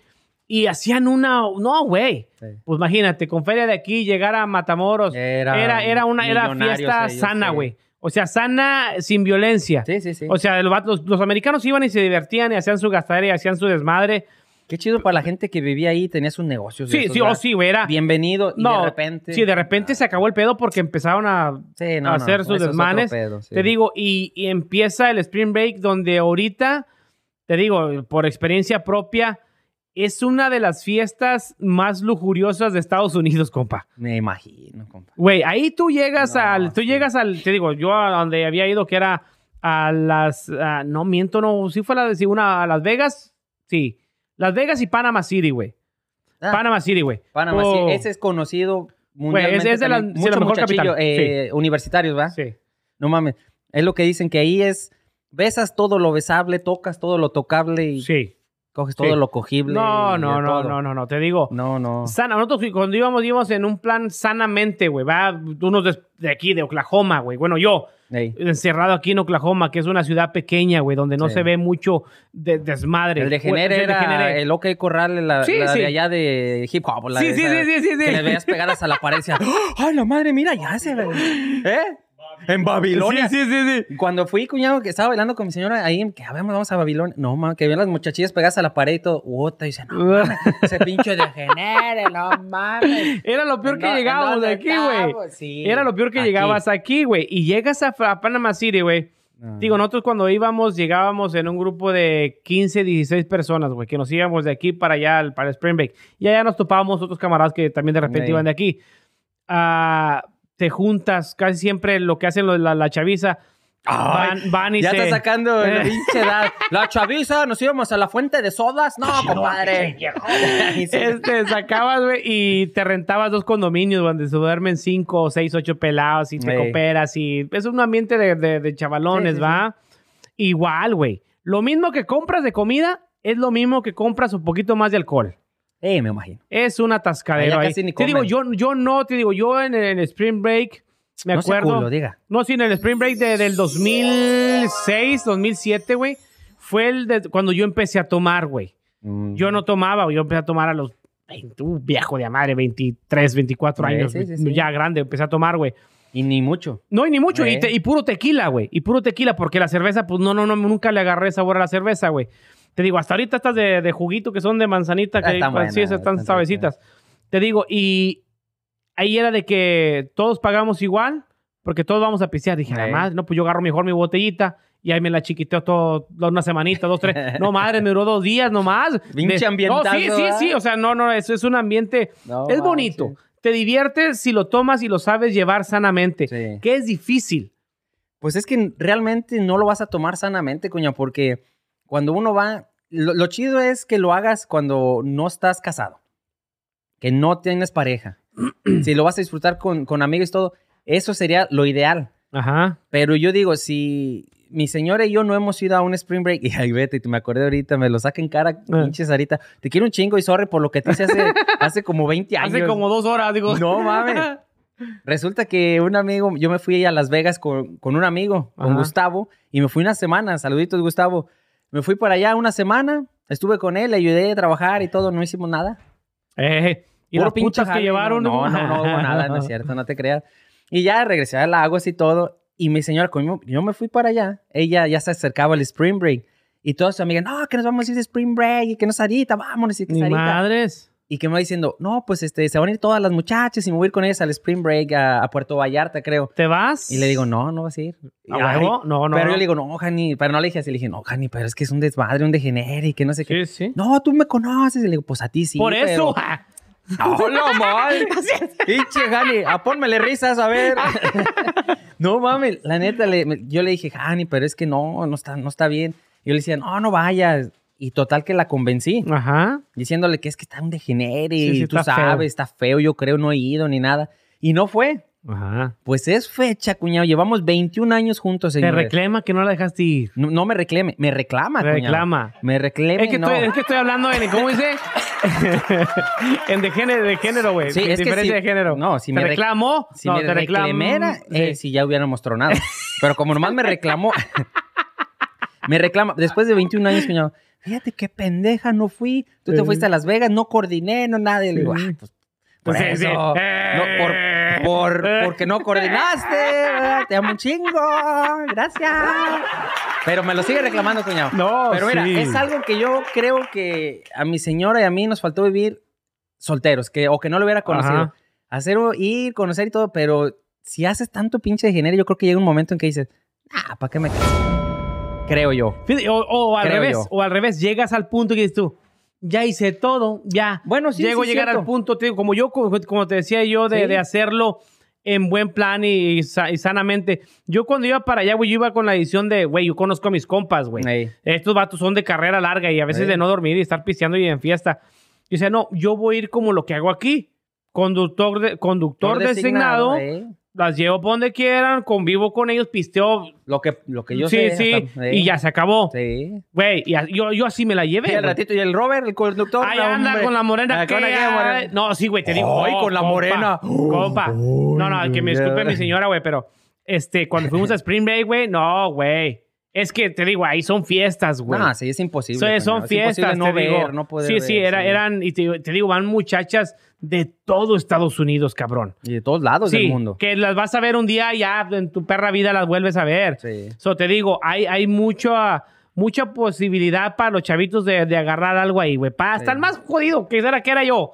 y hacían una, no, güey. Sí. Pues imagínate, con feria de aquí llegar a Matamoros Era era, era una era fiesta ellos, sana, sí. güey. O sea, sana sin violencia. Sí, sí, sí. O sea, los, vatos- los americanos iban y se divertían y hacían su gastadera y hacían su desmadre. Qué chido para la gente que vivía ahí, tenía sus negocios. Sí, esos, sí, oh, ¿verdad? sí, güey, era... Bienvenido y no, de repente. sí, de repente se acabó el pedo porque empezaron a Sí, no, a no, hacer eso sus desmanes. pedo, sí. Te digo, y, y empieza el Spring Break donde ahorita, te digo, por experiencia propia, es una de las fiestas más lujuriosas de Estados Unidos, compa. Me imagino, compa. Güey, ahí tú llegas No, al, tú sí. llegas al, te digo, yo a donde había ido que era a las, ah, no miento, no, sí fue la de, sí, una a Las Vegas, sí, Las Vegas y Panama City, güey. Ah, Panama City, güey. Panamá, sí, Oh, ese es conocido Güey, mundialmente. es- es de la- sí, la mejor capital, eh, universitarios, ¿verdad? Sí. No mames. Es lo que dicen que ahí es. Besas todo lo besable, tocas todo lo tocable y Sí. coges Sí. todo lo cogible. No, no, de no, no, no, no, te digo. No, no. Sana, nosotros cuando íbamos, íbamos en un plan sanamente, güey. Va unos de, de aquí, de Oklahoma, güey. Bueno, yo, Ey. encerrado aquí en Oklahoma, que es una ciudad pequeña, güey, donde no Sí. se ve mucho de- desmadre. El de Genere era Degenere. el OK Corral, la, Sí, la sí. de allá de hip hop. La Sí, de sí, esa- sí, sí, sí, sí. Que le veías pegadas a la decía, *laughs* ¡ay, la madre, mira, ya se ve! ¿Eh? En Babilonia. Sí, sí, sí, sí. Cuando fui, cuñado, que estaba bailando con mi señora ahí, que a ver, vamos a Babilonia. No, man, que ven las muchachillas pegadas a la pared y todo. Uota, y dice, no, mames, ese pinche de Genere, no mames. Era lo peor que ¿En dó- llegábamos de aquí, güey. estamos? Sí. Era lo peor que Aquí. llegabas aquí, güey. Y llegas a, a Panama City, güey. No. Digo, nosotros cuando íbamos, llegábamos en un grupo de 15, 16 personas, güey, que nos íbamos de aquí para allá, al- para Spring Break. Y allá nos topábamos otros camaradas que también de repente Sí. iban de aquí. Ah, te juntas, casi siempre lo que hacen los- la, la chaviza, Ay, van, van y ya se... está sacando la *laughs* pinche edad. La chaviza, nos íbamos a la fuente de sodas. No, compadre. *laughs* Este, sacabas, güey, y te rentabas dos condominios donde se duermen cinco, seis, ocho pelados y te cooperas y es un ambiente de, de- de chavalones, Sí, sí, ¿va? Igual, güey. Lo mismo que compras de comida es lo mismo que compras un poquito más de alcohol. Eh, me imagino. Es un atascadero ahí. Te digo, yo, yo no, te digo, yo en el, Spring Break, me no acuerdo. culo, diga. No, sí, en el Spring Break de- del 2006, 2007, güey, fue el de cuando yo empecé a tomar, güey. Mm. Yo no tomaba, yo empecé a tomar a los 20, uh, viejo de madre, 23, 24 Sí, años, sí, sí, sí. ya grande, empecé a tomar, güey. Y ni mucho. No, y ni mucho, y, te- y puro tequila, güey, y puro tequila, porque la cerveza, pues no, no, no, nunca le agarré sabor a la cerveza, güey. Te digo, hasta ahorita estas de, de juguito que son de manzanita, que Ah, están pues, sí, buenas, esas están están suavecitas. Te digo, y ahí era de que todos pagamos igual, porque todos vamos a pistear. Dije, la madre, no, pues yo agarro mejor mi botellita y ahí me la chiquiteo todo, una semanita, dos, tres. *laughs* No, madre, me duró dos días nomás. Pinche ambientazo, No, sí, sí, ¿verdad? sí, o sea, no, no, eso es un ambiente, No es bonito. Te diviertes si lo tomas y lo sabes llevar sanamente, Sí. que es difícil. Pues es que realmente no lo vas a tomar sanamente, coña, porque cuando uno va, lo, lo chido es que lo hagas cuando no estás casado, que no tienes pareja. *clears throat* si lo vas a disfrutar con, con amigos y todo, eso sería lo ideal. Ajá. Pero yo digo, si mi señora y yo no hemos ido a un spring break, *laughs* y ay, vete, me acordé ahorita, me lo saca en cara, Ah. pinche Sarita. Te quiero un chingo y sorry por lo que te hice hace, *laughs* hace como 20 años. Hace como dos horas, digo. No mames. *laughs* Resulta que un amigo, yo me fui a Las Vegas con, con un amigo, con Ajá. Gustavo, y me fui una semana. Saluditos, Gustavo. Me fui para allá una semana, estuve con él, le ayudé a trabajar y todo, no hicimos nada. Eh, y Puro las putas que jale, llevaron. No, no, no, hubo nada, no es *laughs* cierto, no te creas. Y ya regresé a Lagos y todo. Y mi señora, como yo me fui para allá, ella ya se acercaba al Spring Break. Y todas sus amigas, no, que nos vamos a ir de Spring Break y que no es ahorita, vámonos y que ahorita. madres. Y que me va diciendo, no, pues este, se van a ir todas las muchachas y me voy a ir con ellas al Spring Break a, a Puerto Vallarta, creo. ¿Te vas? Y le digo, no, no vas a ir. ¿A huevo? No, no. Pero no. yo le digo, no, Jani, pero no le dije así, le dije, no, Jani, pero es que es un desmadre, un degenere y que no sé qué. Sí, sí. No, tú me conoces. Y le digo, pues a ti sí. Por eso. pero- *laughs* No, mal. *laughs* Pinche Jani, a pónmele risas, a ver. *laughs* no mames, la neta, le- yo le dije, Jani, pero es que no, no está, no está bien. Y yo le decía, no, no vayas. Y total que la convencí, Ajá. diciéndole que es que está un degenere Sí, sí, y tú está feo. sabes, está feo, yo creo, no he ido ni nada. Y no fue. Ajá. Pues es fecha, cuñado. Llevamos 21 años juntos, Te señores. reclama que no la dejaste ir. No, no me reclame, me reclama, Te cuñado. reclama. Me reclame, Es que, no. estoy, es que estoy hablando en, ¿cómo dice? *laughs* en de género, de género, güey. Sí, es Diferencia si- de género. no, si ¿Te me rec- reclamó? Si no, me te reclamó. reclamara, eh, Sí. si ya hubiéramos tronado. Pero como nomás me reclamó, *laughs* me reclama. Después de 21 años, cuñado, fíjate qué pendeja, no fui. Tú te fuiste a Las Vegas, no coordiné, no nada. Y le digo. "Ay, pues, por Sí, eso. sí. No, por, por- porque no coordinaste. ¿verdad? Te amo un chingo. Gracias. Pero me lo sigue reclamando, cuñado. No, Pero mira, sí. es algo que yo creo que a mi señora y a mí nos faltó vivir solteros, que, o que no lo hubiera conocido. Ajá. Hacer, ir, conocer y todo, pero si haces tanto pinche de género, yo creo que llega un momento en que dices, ah, ¿para qué me caso? Creo yo. O, o al Creo revés, yo. o al revés, llegas al punto que dices tú, ya hice todo, ya. Bueno, sí, Llego sí, a llegar cierto. al punto, te digo, como yo, como, como te decía yo, de, Sí. de hacerlo en buen plan y, y sanamente. Yo cuando iba para allá, güey, yo iba con la edición de, güey, yo conozco a mis compas, güey. Ey. Estos vatos son de carrera larga y a veces Ey. de no dormir y estar pisteando y en fiesta. Y dice, no, yo voy a ir como lo que hago aquí. Conductor, de, conductor Por designado, ey. Las llevo por donde quieran, convivo con ellos, pisteo. Lo que, lo que yo sí, sé. sí, hasta- ey. y ya se acabó. Sí. Güey, yo, yo así me la llevé. Y güey. ratito, y el Robert, el conductor. Ahí anda hombre. con la morena. Ah, que la morena. No, sí, güey, te digo. Oh, con la compa, morena. Compa. No, no, que me disculpe mi señora, güey, pero este, cuando fuimos a Spring Break, güey, no, güey. Es que te digo, ahí son fiestas, güey. No, sí, es imposible. So, son Es fiestas, imposible no te ver, digo. no poder sí, sí, era, eran, y te, te digo, van muchachas de todo Estados Unidos, cabrón. Y de todos lados Sí, del mundo. que las vas a ver un día ya en tu perra vida las vuelves a ver. Sí. So, te digo, hay, hay mucha, mucha posibilidad para los chavitos de, de agarrar algo ahí, güey. Para Sí. más jodido, que era que era yo.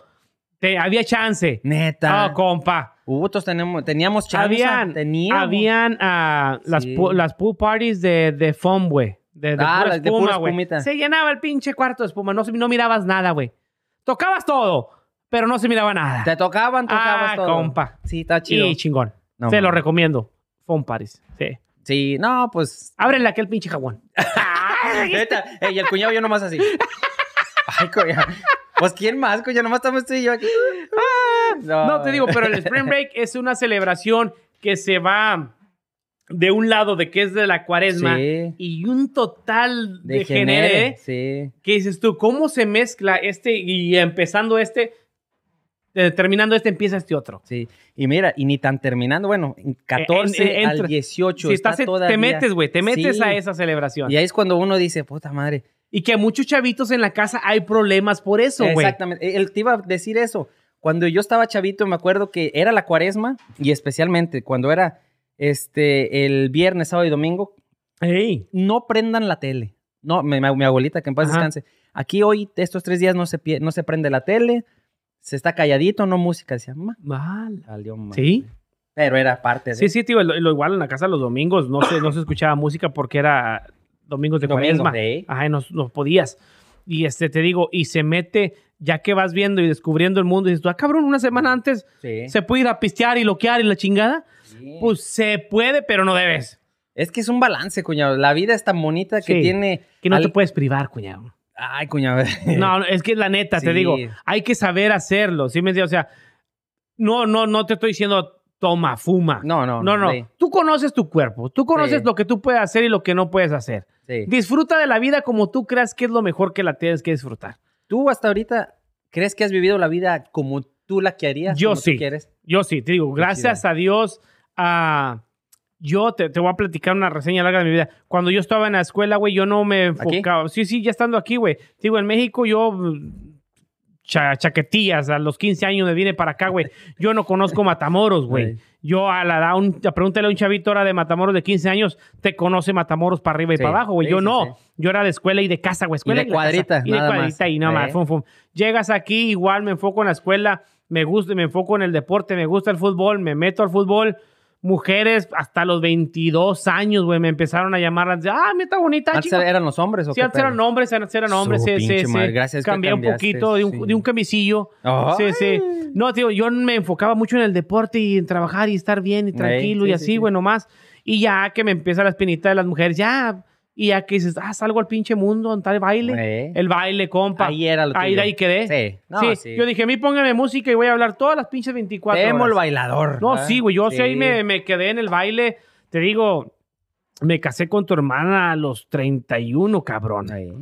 Te, había chance. Neta. Ah, compa. Hubo otros teníamos, teníamos chance. Habían, teníamos. habían ah, las, Sí. pu- las pool parties de, de foam, güey. De, de Ah, pura las de espuma, pura güey. espumita. Se llenaba el pinche cuarto de espuma. No, no mirabas nada, güey. Tocabas todo, pero no se miraba nada. Te tocaban, tocabas Ah, todo. compa. Sí, está chido. Y chingón. No, Se lo mames. recomiendo. Foam parties. Sí. Sí, no, pues. Ábrele aquel pinche jabón. *laughs* Y el cuñado yo nomás así. *laughs* Ay, cuñado. Pues quién más, cuñado, nomás estamos tú y yo aquí. No, te digo, pero el Spring Break *laughs* es una celebración que se va de un lado de que es de la cuaresma Sí. y un total de, De genere. Sí. que dices tú, ¿cómo se mezcla este y empezando este, eh, terminando este, empieza este otro? Sí. Y mira, y ni tan terminando, bueno, en 14 En- en- al entra- 18. Si está estás, te metes, güey, te metes Sí. a esa celebración. Y ahí es cuando uno dice, puta madre. Y que muchos chavitos en la casa hay problemas por eso, güey. Exactamente. Él te iba a decir eso. Cuando yo estaba chavito, me acuerdo que era la cuaresma y especialmente cuando era este el viernes, sábado y domingo, Ey. no prendan la tele. No, mi, mi abuelita, que en paz Ajá. descanse. Aquí hoy, estos tres días, no se, no se prende la tele, se está calladito, no música. Decía, "Ma, Mal. valió madre". ¿Sí? Pero era parte de Sí, sí, tío, lo, lo igual en la casa los domingos no se, no se escuchaba música porque era domingos de Domingo, cuaresma. sí. Ajá, no, no podías. Y este, te digo, y se mete, ya que vas viendo y descubriendo el mundo, y dices tú, ah, cabrón, una semana antes Sí. se puede ir a pistear y loquear y la chingada. Sí. Pues se puede, pero no debes. es que es un balance, cuñado. La vida es tan bonita que Sí. tiene... Que no al- te puedes privar, cuñado. Ay, cuñado. *laughs* No, no, es que la neta, te digo, hay que saber hacerlo. ¿Sí me entiendes? O sea, no, no, no te estoy diciendo toma, fuma. No, no, No, no. sí. Tú conoces tu cuerpo. Tú conoces lo que tú puedes hacer y lo que no puedes hacer. Sí. Disfruta de la vida como tú creas que es lo mejor que la tienes que disfrutar. ¿Tú hasta ahorita crees que has vivido la vida como tú la querías? Yo como tú sí. quieres? Yo sí, te digo, gracias a Dios, ah, Yo te, te voy a platicar una reseña larga de mi vida. Cuando yo estaba en la escuela, güey, yo no me enfocaba. Sí, sí, ya estando aquí, güey. Digo, en México yo cha- chaquetillas. A los 15 años me vine para acá, güey. Yo no conozco Matamoros, güey. Yo a la edad, un, pregúntale a un chavito ahora de Matamoros de 15 años, te conoce Matamoros para arriba y Sí, para abajo, güey. yo sí, no. sí. Yo era de escuela y de casa, güey. Escuela de la casa. cuadrita, Y de nada más. cuadrita y nada más. Fum, fum. Llegas aquí, igual me enfoco en la escuela, me gusta, me enfoco en el deporte, me gusta el fútbol, me meto al fútbol. Mujeres hasta los 22 años, güey, me empezaron a llamar. Ah, mira, está bonita, ¿Antes chico. eran los hombres o Sí, qué antes eran hombres, antes eran hombres, sí, sí, sí. gracias Cambié un poquito de un, sí. de un camisillo. Ay. Sí, sí. No, tío, yo me enfocaba mucho en el deporte y en trabajar y estar bien y tranquilo sí, y sí, así, sí. güey, nomás. Y ya que me empieza la espinita de las mujeres, ya, y ya que dices, ah, salgo al pinche mundo, está el baile. Eh. El baile, compa. Ahí era lo Ahí tuyo. de ahí quedé. Sí. No, sí. sí. Yo dije, a mí póngame música y voy a hablar todas las pinches 24 Temo el horas. bailador. No, sí, güey, yo sí. ahí me, me quedé en el baile. Te digo, me casé con tu hermana a los 31, cabrón. Ahí.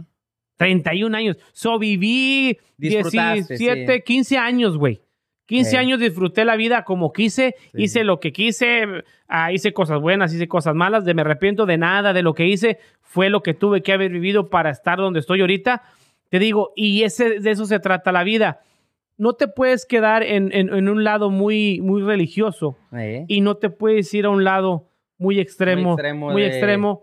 31 años. So viví Disfrutaste, 17, sí. 15 años, güey. 15 Sí. años disfruté la vida como quise, Sí. hice lo que quise, ah, hice cosas buenas, hice cosas malas, de me arrepiento de nada, de lo que hice, fue lo que tuve que haber vivido para estar donde estoy ahorita. Te digo, y ese, de eso se trata la vida. No te puedes quedar en, en- en un lado muy, muy religioso y no te puedes ir a un lado muy extremo, muy extremo extremo.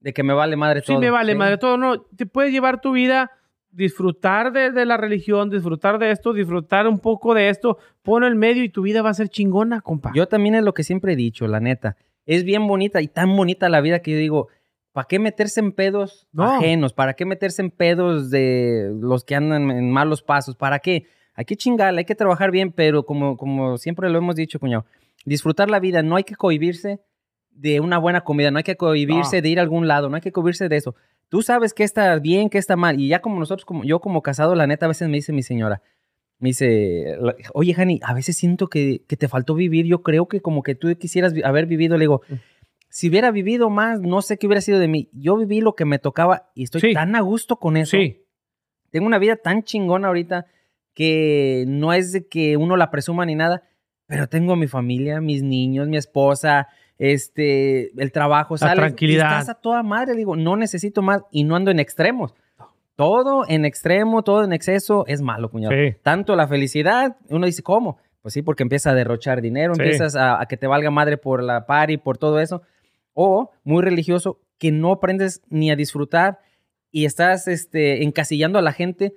de- De que me vale madre Sí, todo. me vale Sí. madre todo. No, te puedes llevar tu vida, disfrutar de, de la religión, disfrutar de esto, disfrutar un poco de esto, pon el medio y tu vida va a ser chingona, compa. Yo también es lo que siempre he dicho, la neta. Es bien bonita y tan bonita la vida que yo digo, ¿para qué meterse en pedos No. ajenos? ¿Para qué meterse en pedos de los que andan en malos pasos? ¿Para qué? Hay que chingarle, hay que trabajar bien, pero como, como siempre lo hemos dicho, cuñado, disfrutar la vida, no hay que cohibirse de una buena comida, no hay que cohibirse No. de ir a algún lado, no hay que cohibirse de eso. Tú sabes qué está bien, qué está mal. Y ya como nosotros, como yo como casado, la neta, a veces me dice mi señora, me dice, oye, Jani, a veces siento que, que te faltó vivir. Yo creo que como que tú quisieras haber vivido. Le digo, Mm. si hubiera vivido más, no sé qué hubiera sido de mí. Yo viví lo que me tocaba y estoy Sí. tan a gusto con eso. sí, Tengo una vida tan chingona ahorita que no es de que uno la presuma ni nada, pero tengo a mi familia, mis niños, mi esposa, este, el trabajo, sales, y tranquilidad. estás a toda madre, digo, no necesito más y no ando en extremos. Todo en extremo, todo en exceso es malo, cuñado. sí. Tanto la felicidad, uno dice, ¿cómo? Pues sí, porque empieza a derrochar dinero, Sí. empiezas a, a que te valga madre por la party, por todo eso. O muy religioso, que no aprendes ni a disfrutar y estás este, encasillando a la gente,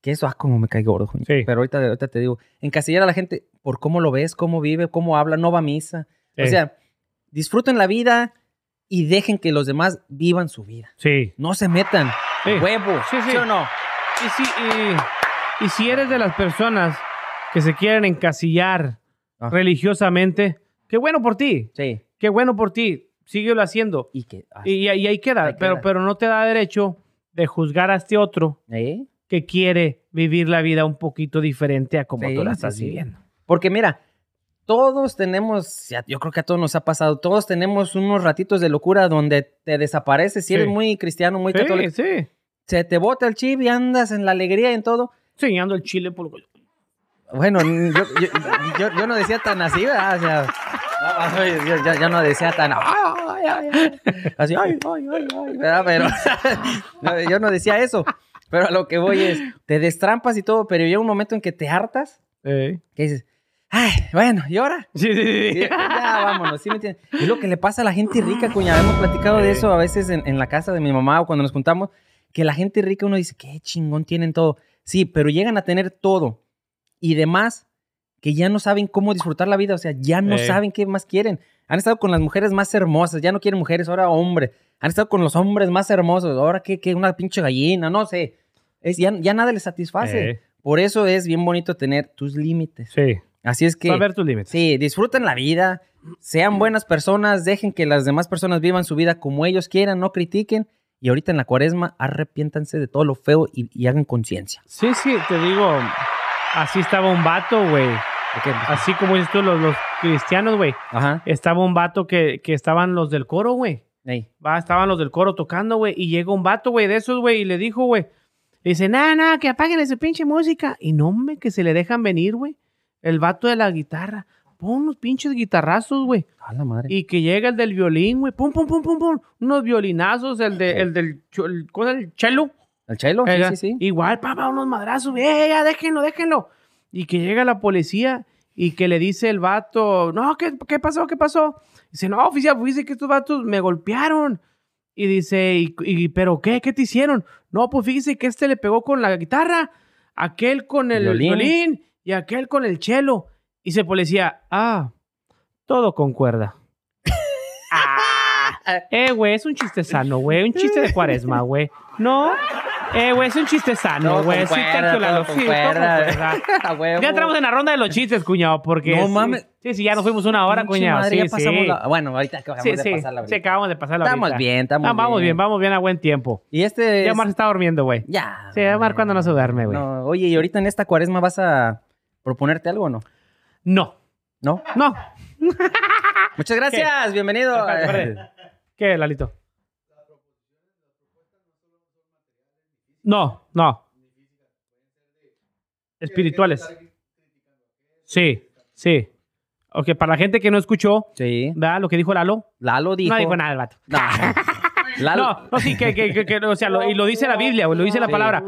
que eso, ah, como me cae gordo. Sí. pero ahorita, ahorita te digo, encasillar a la gente por cómo lo ves, cómo vive, cómo habla, no va a misa. O Sí. sea, disfruten la vida y dejen que los demás vivan su vida. sí. No se metan. Sí. Huevo. Sí, sí. o no? Y si, y, y si eres de las personas que se quieren encasillar Ah. religiosamente, qué bueno por ti, Sí. qué bueno por ti, síguelo haciendo. Y que... ah, Y, y ahí queda, Ahí pero, queda. pero no te da derecho de juzgar a este otro ¿eh? que quiere vivir la vida un poquito diferente a como Sí, tú la sí, estás sí. viviendo. Porque mira, todos tenemos, ya- yo creo que a todos nos ha pasado, todos tenemos unos ratitos de locura donde te desapareces. Si Sí. eres muy cristiano, muy Sí, católico, sí. se te bota el chip y andas en la alegría y en todo. Enseñando el chile por lo que- Bueno, yo, yo, yo- yo no decía tan así, ¿verdad? O sea, no, yo no decía tan. "Ay, ay, ay", así, ay, ay, ay, ay, ¿verdad? Pero *laughs* yo no decía eso. Pero a lo que voy es, te destrampas y todo, pero llega un momento en que te hartas, que dices, ay, bueno, ¿y ahora? Sí, sí, sí. Sí, ya, vámonos, ¿sí me entiendes? Es lo que le pasa a la gente rica, cuñada. Hemos platicado de eso a veces en, en la casa de mi mamá o cuando nos juntamos, que la gente rica uno dice, qué chingón tienen todo. Sí, pero llegan a tener todo y demás que ya no saben cómo disfrutar la vida, o sea, ya no Ey. saben qué más quieren. Han estado con las mujeres más hermosas, ya no quieren mujeres, ahora hombre. Han estado con los hombres más hermosos, ahora que, una pinche gallina, no sé. Es, ya, ya nada les satisface. Por eso es bien bonito tener tus límites. Sí. Así es que... Saber tus límites. Sí, disfruten la vida, sean buenas personas, dejen que las demás personas vivan su vida como ellos quieran, no critiquen. Y ahorita en la cuaresma, arrepiéntanse de todo lo feo y, y hagan conciencia. Sí, sí, te digo, así estaba un vato, güey. ¿De qué? Así como dices tú, los, los cristianos, güey. Ajá. Estaba un vato que, que estaban los del coro, güey. Ey. Va, estaban los del coro tocando, güey. Y llega un vato, güey, de esos, güey, y le dijo, güey. Dice, nada, nada, que apaguen esa pinche música. Y no, hombre, que se le dejan venir, güey. El vato de la guitarra. pum, unos pinches guitarrazos, güey. A la madre. Y que llega el del violín, güey, pum, pum, pum, pum, pum. Unos violinazos, el, de, el del, el, ¿cómo es el cello? ¿El chelo? Sí, sí, sí. Igual, papá, unos madrazos, eh, ya, déjenlo, déjenlo. Y que llega la policía y que le dice el vato, no, ¿qué, qué pasó? ¿Qué pasó? Dice, no, oficial, dice que estos vatos me golpearon. Y dice, ¿y, y- pero qué? ¿Qué te hicieron? No, pues fíjese que este le pegó con la guitarra, aquel con el Violín. violín, y aquel con el cello. Y se policía, ah, todo concuerda. *laughs* ah, eh, güey, es un chiste sano, güey, un chiste de cuaresma, *laughs* güey. No, eh, güey, es un chiste sano, güey. Sí. *laughs* Ya entramos en la ronda de los chistes, cuñado, porque... No sí, mames. Sí, sí, ya nos fuimos una hora, cuñado. madre, sí, ya pasamos sí. la- Bueno, ahorita acabamos Sí, de pasar la sí, acabamos de pasar la Estamos ahorita. bien, estamos Ah, Vamos bien, vamos bien a buen tiempo. Y este Ya es- Mar se está durmiendo, güey. Ya. Sí, Mar cuando no se duerme, güey. No, oye, y ahorita en esta cuaresma vas a proponerte algo o no? No, ¿No? no. *laughs* Muchas gracias, bienvenido. Espérate, espérate. ¿Qué, Lalito? No, no. Espirituales. Sí, sí. Ok, para la gente que no escuchó, Sí. ¿verdad? Lo que dijo Lalo. Lalo dijo. No dijo nada el vato. No. *laughs* No, no, sí, que, que, que, que, o sea, lo- y lo dice la Biblia, lo dice la Sí. palabra,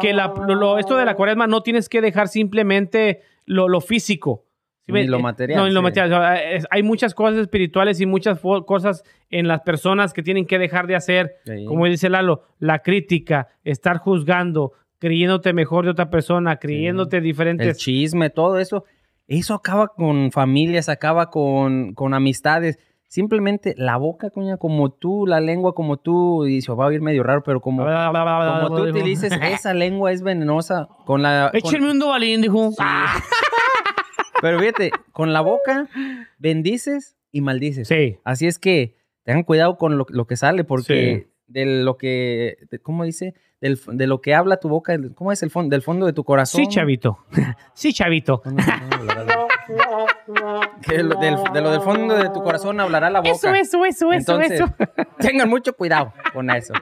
que la, lo- esto de la cuaresma no tienes que dejar simplemente lo, lo físico. ¿Sí Ni lo Eh, material, No, ni lo material. Hay muchas cosas espirituales y muchas cosas en las personas que tienen que dejar de hacer, como dice Lalo, la crítica, estar juzgando, creyéndote mejor de otra persona, creyéndote El diferentes... chisme, todo eso. Eso acaba con familias, acaba con, con amistades. Simplemente la boca, coña, como tú, la lengua como tú, y se va a oír medio raro, pero como, como tú utilices, *laughs* esa lengua es venenosa. Con la, con- Échenme un dobalín, dijo. *laughs* pero fíjate, con la boca bendices y maldices. Sí. Así es que tengan cuidado con lo, lo que sale, porque de lo que, de- ¿cómo dice? Del- de lo que habla tu boca, ¿cómo es el fondo? Del fondo de tu corazón. Sí, chavito. *laughs* sí, chavito. Que lo- del- de lo del fondo de tu corazón hablará la boca. Eso, eso, eso, eso, Entonces, eso. *laughs* tengan mucho cuidado con eso.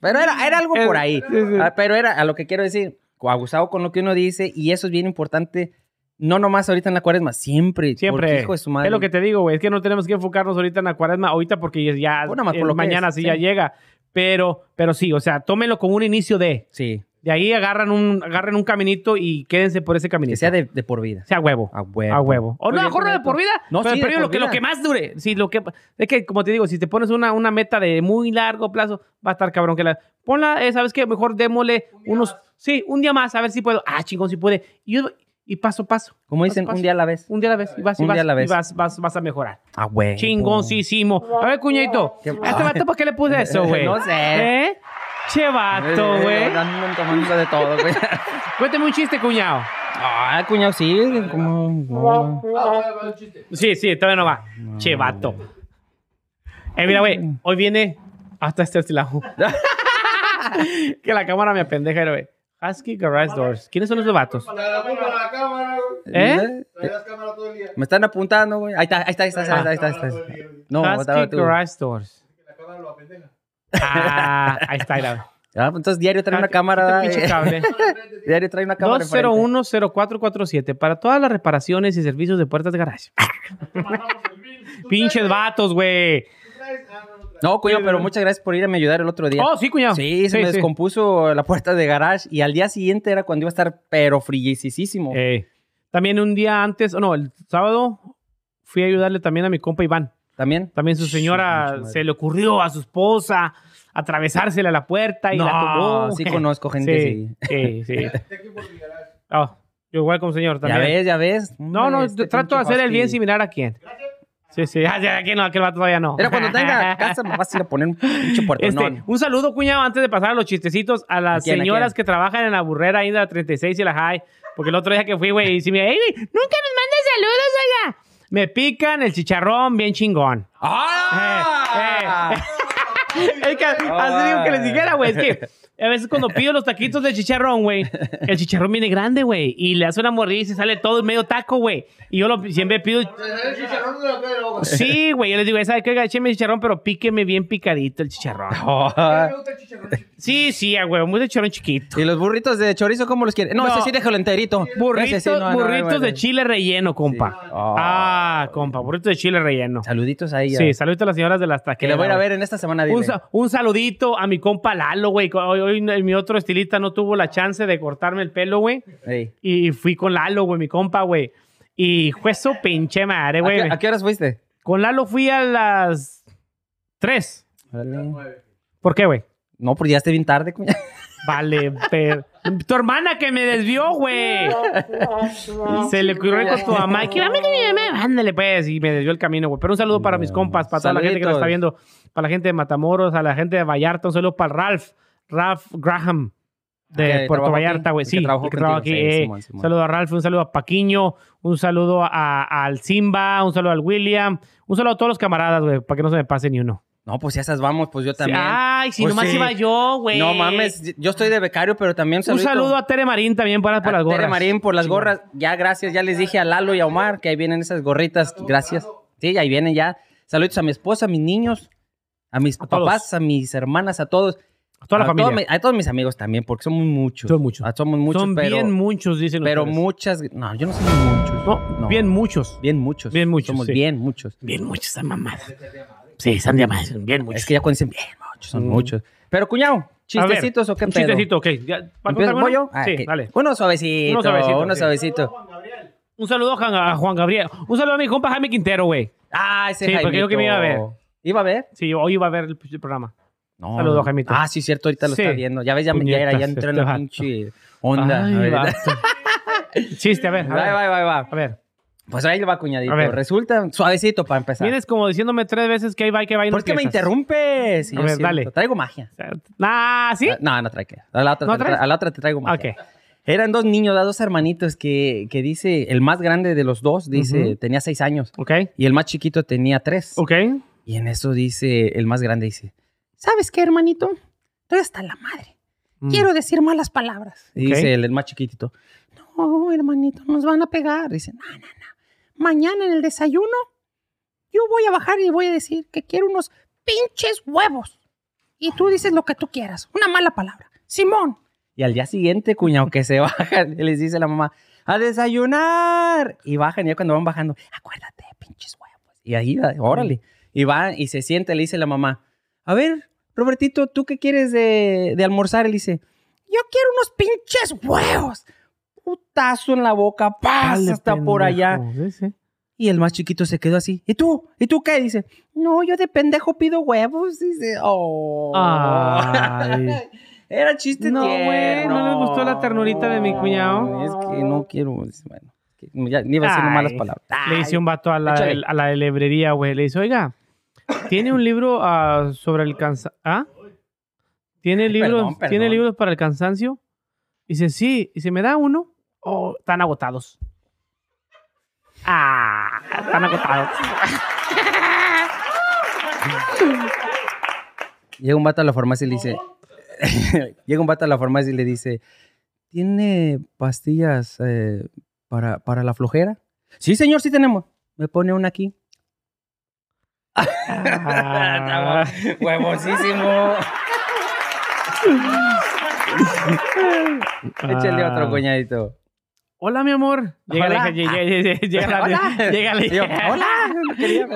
Pero era, era algo por ahí. Sí, sí. Ah, Pero era a lo que quiero decir, abusado con lo que uno dice, y eso es bien importante, no nomás ahorita en la cuaresma, siempre. Siempre. porque, hijo de su madre. Es lo que te digo, güey. Es que no tenemos que enfocarnos ahorita en la cuaresma, ahorita porque ya más por el lo que mañana es, sí sí. ya llega. Pero, pero sí, o sea, tómenlo como un inicio de. Sí, De ahí agarran un, agarren un caminito y quédense por ese caminito. que sea de, de por vida. Sea huevo. A huevo. A huevo. O no, lo mejor no de por vida. No, pero sí, de pero lo, por que, lo que más dure. Sí, lo que, es que, como te digo, si te pones una, una meta de muy largo plazo, va a estar cabrón que la. Ponla, eh, ¿sabes qué? Mejor démosle unos. Sí, un día más, a ver si puedo. Ah, chingón, si puede. Y, yo- y paso a paso. Como dicen, Paso un día a la vez. Un día a la vez. Y vas, y Un vas, día a la y vez. vas, vas, vas a mejorar. A huevo. Chingoncísimo. A ver, cuñadito. ¿Qué- ¿A este vato para qué le puse eso, *laughs* güey? No sé. ¿Eh? Che vato, Eh, güey. De todo, güey. *laughs* Cuéntame un chiste, cuñado. Ah, cuñado, sí. Como... no. Sí, sí, todavía no va. Che vato. Eh, mira, güey. Hoy viene hasta este lado. *laughs* que la cámara me apendeja, güey. Husky Garage Doors. ¿Quiénes son esos vatos? ¿Eh? Me están apuntando, güey. Ahí está, ahí está, ahí está, ahí está, ahí está, ahí está. No, Husky. Garage Doors. Ah, ahí está. Ahí está. Ah, pues entonces diario trae una Este cámara. pinche eh. cable. *laughs* Diario trae una cámara. enfrente. 201-0447 para todas las reparaciones y servicios de puertas de garage. *laughs* Pinches vatos, güey. No, cuñado, pero muchas gracias por irme a ayudar el otro día. Oh, sí, cuñado. Sí, se me descompuso la puerta de garage y al día siguiente era cuando iba a estar pero frillisísimo. Eh, también un día antes, oh, no, el sábado fui a ayudarle también a mi compa Iván. ¿También? También su señora se le ocurrió a su esposa atravesársele a la puerta y no, la tomó. sí *laughs* conozco gente Sí, sí, sí. Oh, *laughs* yo igual como señor Ya también. ves, ya ves. No, no, este trato de hacer el bien similar a quién. Sí, sí. Ah, ya, aquí no, aquel vato todavía no. Era cuando tenga *laughs* casa, me vas a ir a poner un pinche puerto. Este, un saludo, cuñado, antes de pasar a los chistecitos, a las ¿A quién, a señoras quién? que trabajan en la burrera ahí de la 36 y la High. Porque el otro día que fui, güey, y si me, "Ey, güey, nunca nos mandas saludos allá. Me pican el chicharrón bien chingón. ¡Ah! Eh, *laughs* Es que así digo que les dijera, güey. Es que a veces cuando pido los taquitos de chicharrón, güey, el chicharrón viene grande, güey. Y le hace una mordida y se sale todo medio taco, güey. Y yo lo, siempre pido. Sí, güey. Yo les digo, ¿sabes qué? Écheme chicharrón, pero píqueme bien picadito el chicharrón. A mí me gusta el chicharrón chiquito. Sí, sí, güey. Muy de chicharrón chiquito. ¿Y los burritos de chorizo cómo los quieren? No, No. ese sí déjalo enterito. Ese Burritos, sí, no, no, burritos no, de chile relleno, compa. Oh. Ah, compa. Burritos de chile relleno. Saluditos a ella. Sí, saluditos a las señoras de las Que taqueras. le voy a ver en esta semana. Dile. Un, un saludito a mi compa Lalo, güey. Hoy, hoy mi otro estilista no tuvo la chance de cortarme el pelo, güey. Ey. Y fui con Lalo, güey, mi compa, güey. Y fue su pinche madre, ¿A, güey. a qué horas fuiste? Con Lalo fui a las 3. Órale. ¿Por qué, güey? No, porque ya esté bien tarde, cuña. *laughs* Vale, pero... Tu hermana que me desvió, güey. Se le ocurrió con tu mamá. Y que mami, que mamá, ándale, pues. Y me desvió el camino, güey. Pero un saludo para mis compas, para toda la gente que nos está viendo. Para la gente de Matamoros, a la gente de Vallarta. Un saludo para Ralph. Ralph Graham. De Que Puerto Vallarta, güey. Sí, que trabaja aquí. Sí, eh. Un saludo a Ralph, un saludo a Paquiño, un saludo a- al Simba, un saludo al William, un saludo a todos los camaradas, güey, para que no se me pase ni uno. No, pues ya esas vamos, pues yo Sí, también. Ay, si Pues nomás sí. iba yo, güey. No mames, yo estoy de becario, pero también Un saludito saludo a Tere Marín también para, por a las gorras. Tere Marín por las gorras. Ya, gracias. Ya les dije a Lalo y a Omar que ahí vienen esas gorritas. Gracias. Sí, ahí vienen ya. Saludos a mi esposa, a mis niños, a mis A todos. papás, a mis hermanas, a todos. A toda la a familia. todos mi- a todos mis amigos también, porque somos muchos. Son muchos. Ah, somos muchos, Son pero, bien muchos, dicen pero ustedes. muchas. No, yo no soy muchos. No, No. bien muchos. Bien muchos. Bien muchos, Somos sí. bien muchos. Bien muchos, esa mamá. Sí, de más, bien muchos. Es que ya cuando dicen bien muchos, son Mm. muchos. Pero, cuñado, A ver, ¿chistecitos o qué pedo? chistecito, ok. ¿Ya- ¿Va a ¿Empiezo voy yo? Ah, sí, dale. Uno suavecito. Uno suavecito, Uno sí. suavecito. Un saludo a Juan, Gabriel. Un saludo a mi compa Jaime Quintero, güey. Ah, ese Sí, porque dijo que me iba a ver. ¿Iba a ver? Sí, hoy iba a ver el programa. No. Saludo, Jaimito. Ah, sí, cierto, ahorita lo Sí. está viendo. Ya ves, ya, ya era, ya Puñetas, entró en este la pinche onda. Ay, a ver. *laughs* Chiste, a ver. A Va, ver. va, va, va. A ver. Pues ahí le va, cuñadito. A ver. Resulta suavecito para empezar. Vienes como diciéndome tres veces que ahí va, que va y no ¿Por qué me interrumpes? Y A yo ver, siento, dale. Traigo magia. Ah, ¿sí? No, no trae que. A la otra, ¿No tra- a la otra te traigo magia. Ok. Eran dos niños, dos hermanitos que, que dice, el más grande de los dos, dice, Ujú. tenía seis años. Ok. Y el más chiquito tenía tres. Ok. Y en eso dice, el más grande dice, ¿sabes qué, hermanito? Estoy hasta la madre. Mm. Quiero decir malas palabras. Y Ok. dice el, el más chiquitito, no, hermanito, nos van a pegar. Dice, no, no, no. Mañana en el desayuno, yo voy a bajar y voy a decir que quiero unos pinches huevos. Y tú dices lo que tú quieras. Una mala palabra. Simón. Y al día siguiente, cuñado, que se *laughs* bajan, les dice la mamá, a desayunar. Y bajan, y ya cuando van bajando, acuérdate, pinches huevos. Y ahí, órale. Y va y se siente, le dice la mamá, a ver, Robertito, ¿tú qué quieres de, de almorzar? Él dice, yo quiero unos pinches huevos. Putazo en la boca, pasa hasta por allá. sí. Y el más chiquito se quedó así. ¿Y tú? ¿Y tú qué? Dice, no, yo de pendejo pido huevos. Dice, oh. Ay. *laughs* Era chiste No, güey. ¿no les gustó la ternurita de mi cuñado? Es que no quiero, bueno, que ya, ni iba a decir malas palabras. Le hice un vato a la, Échale. a la de librería, güey. Le dice, oiga, ¿tiene un libro ah, sobre el cansancio? ¿Ah? ¿Tiene libros, perdón, perdón. ¿Tiene libros para el cansancio? Dice, sí. Dice, ¿me da uno? Oh, están agotados. Ah, están agotados. *laughs* Llega un vato a la farmacia y le dice, *laughs* llega un vato a la farmacia y le dice, ¿tiene pastillas eh, para, para la flojera? Sí, señor, sí tenemos. Me pone una aquí. Ah. Huevosísimo. Échale otro Ah. cuñadito. Hola, mi amor. Llega, Hola. la- llega, llega, llega la- *laughs* Hola. llega la- hola. Llega,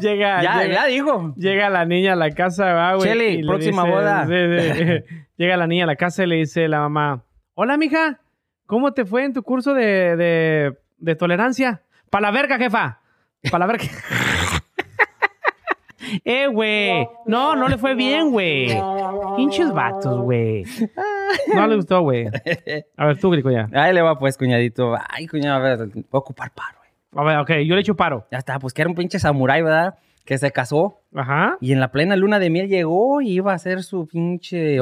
llega, Ya, llega, ya dijo. llega la niña a la casa, va, güey. Chele, próxima boda. sí, sí. *laughs* llega la niña a la casa y le dice la mamá, hola, mija, ¿cómo te fue en tu curso de, de, de tolerancia? Pa' la verga, jefa. Pa' la verga. *laughs* eh, güey. No, no le fue bien, güey. Pinches vatos, güey. No le gustó, güey. A ver, tú, Grico, ya. Ahí le va pues, cuñadito. Ay, cuñado, a ver, voy a ocupar paro. güey. A ver, ok, yo le echo paro. Ya está, pues que era un pinche samurái, ¿verdad? Que se casó Ajá. y en la plena luna de miel llegó y iba a hacer su pinche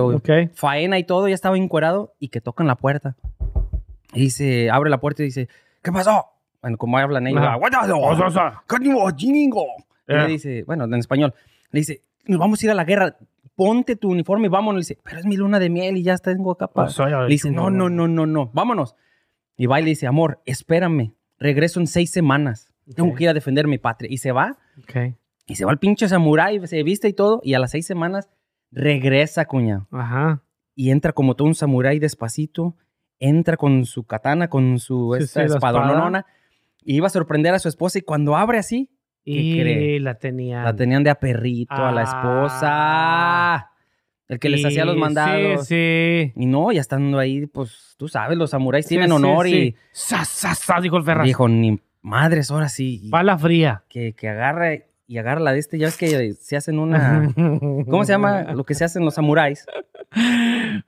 faena y todo, ya estaba encuerado y que tocan la puerta. Y dice, abre la puerta y dice, ¿qué pasó? Bueno, como hablan ellos, Y le dice, bueno, en español, le dice, nos vamos a ir a la guerra. Ponte tu uniforme y vámonos. Le dice, pero es mi luna de miel y ya tengo capa. Pues, le dice, no, no, no, no, no, vámonos. Y va y le dice, amor, espérame, regreso en seis semanas. Tengo Ok. que ir a defender mi patria. Y se va, y se va el pinche samurái, se viste y todo, y a las seis semanas regresa, cuñado. Ajá. Y entra como todo un samurái despacito, entra con su katana, con su Sí, sí, espadonona, y iba a sorprender a su esposa, y cuando abre así, ¿Qué Y cree? la tenía. la tenían de a perrito a la Ah. esposa. El que les hacía los mandados. Sí, sí. Y no, ya estando ahí, pues tú sabes, los samuráis tienen sí, honor sí. ¡Sas, sas, sas! Dijo el y Ferraz. dijo, ni madres, ahora sí. y Bala fría. que, que agarre y agarra la de este. Ya ves que se hacen una. *laughs* ¿Cómo se llama lo que se hacen los samuráis?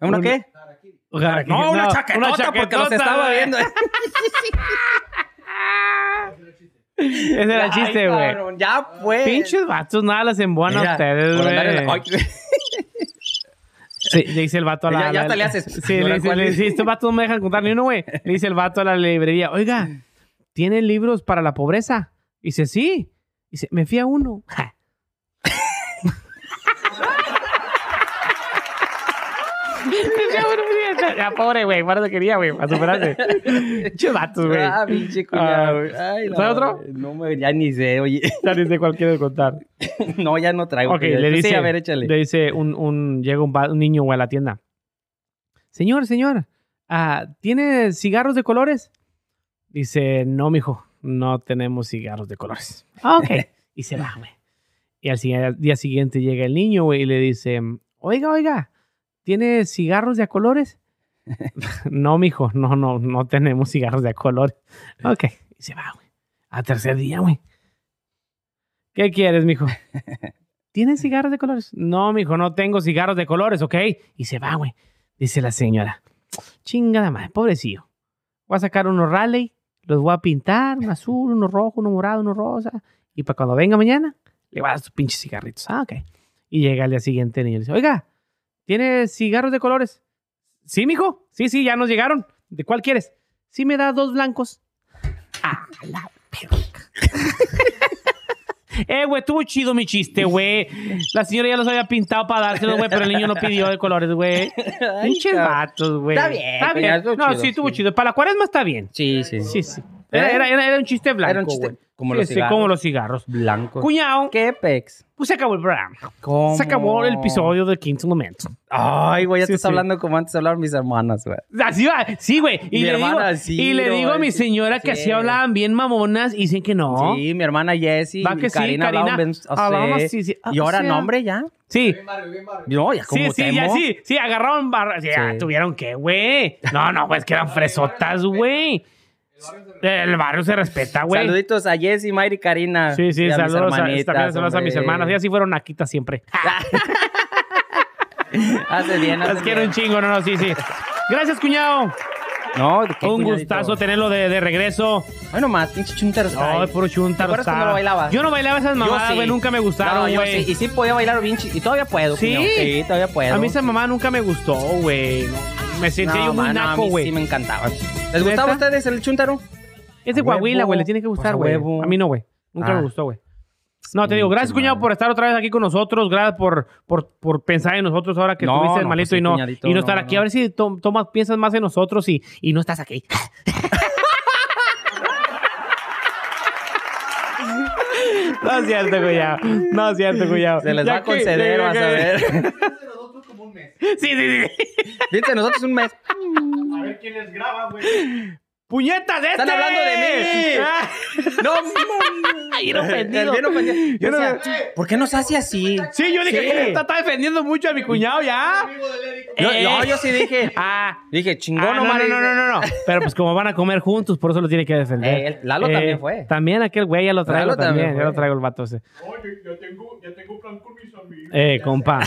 ¿Una Un- qué? Ojalá que- No, una chaquetota, porque los estaba viendo. *laughs* *laughs* Ese era el chiste, güey. Ya fue. Pinches vatos, nada les embona a ustedes, güey. *laughs* Sí, le dice el vato a la... Ya- ya hasta le haces. Sí, ¿Y ahora le dice, le dice, estos vatos no me dejan contar ni uno, güey. Le dice el vato a la librería, oiga, ¿tienen libros para la pobreza? Dice, sí. Dice, me fui a uno. *laughs* Ja. *laughs* Ya, pobre, güey. Para eso quería, güey, para superarse. *laughs* Pinches vatos, güey. Ah, pinche Ah, cuñado. la ¿trae otro? No, me, ya ni sé, oye. *laughs* Ya ni sé cuál quieres contar. No, ya no traigo. Ok, le dice, Sí, a ver, échale. le dice un, un- llega un, un niño güey, a la tienda. Señor, señor, ah, ¿tiene cigarros de colores? Dice, no, mijo, no tenemos cigarros de colores. "Ah, ok. y se va, güey. Y al día siguiente llega el niño, güey, y le dice, oiga, oiga, ¿tiene cigarros de a colores? *laughs* no, mijo, no, no, no tenemos cigarros de a colores. Ok. Y se va, güey. A tercer día, güey. ¿Qué quieres, mijo? ¿Tienes cigarros de colores? No, mijo, no tengo cigarros de colores, ¿ok? Y se va, güey. Dice la señora. Chingada madre, pobrecillo. Voy a sacar unos Raleigh, los voy a pintar, uno azul, uno rojo, uno morado, uno rosa. Y para cuando venga mañana, le voy a dar sus pinches cigarritos. Ah, ok. Y llega al día siguiente y le dice, oiga, ¿tiene cigarros de colores? Sí, mijo. Sí, sí, ya nos llegaron. ¿De cuál quieres? Sí, me da dos blancos. Ah, la perra. *laughs* Eh, güey, estuvo chido mi chiste, güey. La señora ya los había pintado para dárselos, güey, pero el niño no pidió de colores, güey. *laughs* Pinches vatos, güey. Está bien, Está bien. No, chido, sí, estuvo sí. chido. Para la cuaresma está bien. Sí, sí. Sí, sí. Era, ¿Eh? era, era, un chiste blanco, Era un chiste güey. Como Sí, los sí, cigarros. como los cigarros. Blancos. Cuñado, ¿Qué pex? pues se acabó el programa. ¿Cómo? Se acabó el episodio del quinto momento. Ay, güey, ya Sí, estás sí. hablando como antes hablaban mis hermanas, güey. Así va. Sí, güey. Y, Mi le digo, hermana, sí, y le digo a mi señora que Sí. así hablaban bien mamonas y dicen que no. Sí, mi hermana Jessie Va que Karina, Karina. hablaban sea, Hablaban así. Ah, Y ahora o sea. nombre ya. Sí. Bien barrio, bien barrio. No, ya como Sí, sí, ya sí, sí, agarraron barra. Ya Sí. tuvieron que, güey. No, no, pues que eran fresotas, *laughs* güey. El barrio se respeta, güey. Saluditos a Jessie, Mayri y Karina. Sí, sí, saludos, a, también saludos a mis hermanas. Ellas sí fueron naquitas siempre. *laughs* Hace bien, hace Las quiero bien. un chingo, no, no, sí, sí. Gracias, cuñado. No, ¿de qué, Un cuñadito? gustazo tenerlo de, de regreso. Bueno, más, pinche chuntaro. Ay, puro chuntaro. ¿Te acuerdas cuando estaba. lo bailabas? Yo no bailaba esas Yo mamadas, sí. güey. Nunca me No, gustaron, yo güey. sí. Y sí podía bailar bien Y todavía puedo. ¿Sí? cuñado. Sí, todavía puedo. A mí esa mamá nunca me gustó, güey. Me sentía no, yo muy man, no, naco, güey. sí me encantaba. ¿Les ¿Neta? gustaba a ustedes el chuntaro? Es de huevo. Coahuila, güey. Le tiene que gustar, Pues a güey. huevo. A mí no, güey. Nunca Ah. me gustó, güey. No, te digo, gracias, cuñado, por estar otra vez aquí con nosotros. Gracias por, por, por pensar en nosotros ahora que No, estuviste no, malito pues sí, y no, cuñadito, y no estar no, aquí. no. A ver si to- tomas, piensas más en nosotros y, y no estás aquí. *laughs* No es cierto, cuñado. No es cierto, cuñado. Se les Ya va a que- conceder, ya vas a que- ver. *laughs* Un mes. *laughs* Sí, sí, sí. Fíjense, nosotros un mes. A ver quién les graba, güey. ¡Puñetas de este! Están hablando de mí. Ah. No, *laughs* Bien ofendido. Bien ofendido. Yo Yo ¿por qué nos hace así? Sí, yo dije Sí. que está, está defendiendo mucho a mi cuñado ya. Yo, Eh. no, yo sí dije. Ah, Dije, chingón, Ah, no, no, no, no, no, no. Pero pues como van a comer juntos, por eso lo tiene que defender. Eh, el- Lalo también fue. También aquel güey ya lo traigo Lalo también también. Ya lo traigo el vato ese. Oye, ya tengo, ya tengo plan con. Eh, compa. *laughs*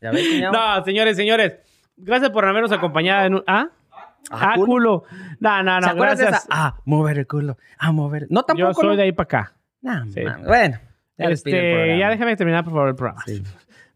cuñado. No, señores, señores. Gracias por habernos acompañado en un. ¿Ah? Ah, culo. culo. No, no, ¿Se no. acuerdan de esa? Gracias. Ah, mover el culo. Ah, mover. No, Yo tampoco. soy ¿no? de ahí para acá. Nah, Sí. Bueno. ya Este, ya déjame terminar, por favor, el programa. Sí.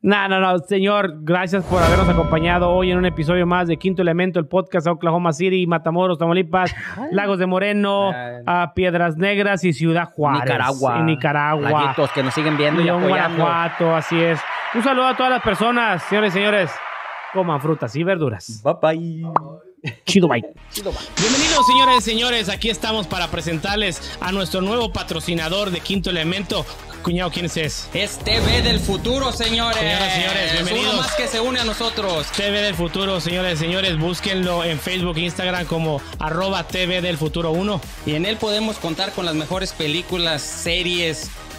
No, no, no, señor, gracias por habernos acompañado hoy en un episodio más de Quinto Elemento, el podcast a Oklahoma City, Matamoros, Tamaulipas, Lagos de Moreno, a Piedras Negras y Ciudad Juárez. Nicaragua. En Nicaragua. Laguitos que nos siguen viendo y León, apoyando. Guanajuato, así es. Un saludo a todas las personas, señores y señores. Coman frutas y verduras. Bye bye. Chido, bye. Bienvenidos, señores y señores. Aquí estamos para presentarles a nuestro nuevo patrocinador de Quinto Elemento. Cuñado, ¿quién es? Es TV del futuro, señores. Señoras, señores, bienvenidos. Uno más que se une a nosotros. TV del Futuro, señores y señores. Búsquenlo en Facebook e Instagram como arroba TV del Futuro 1. Y en él podemos contar con las mejores películas, series,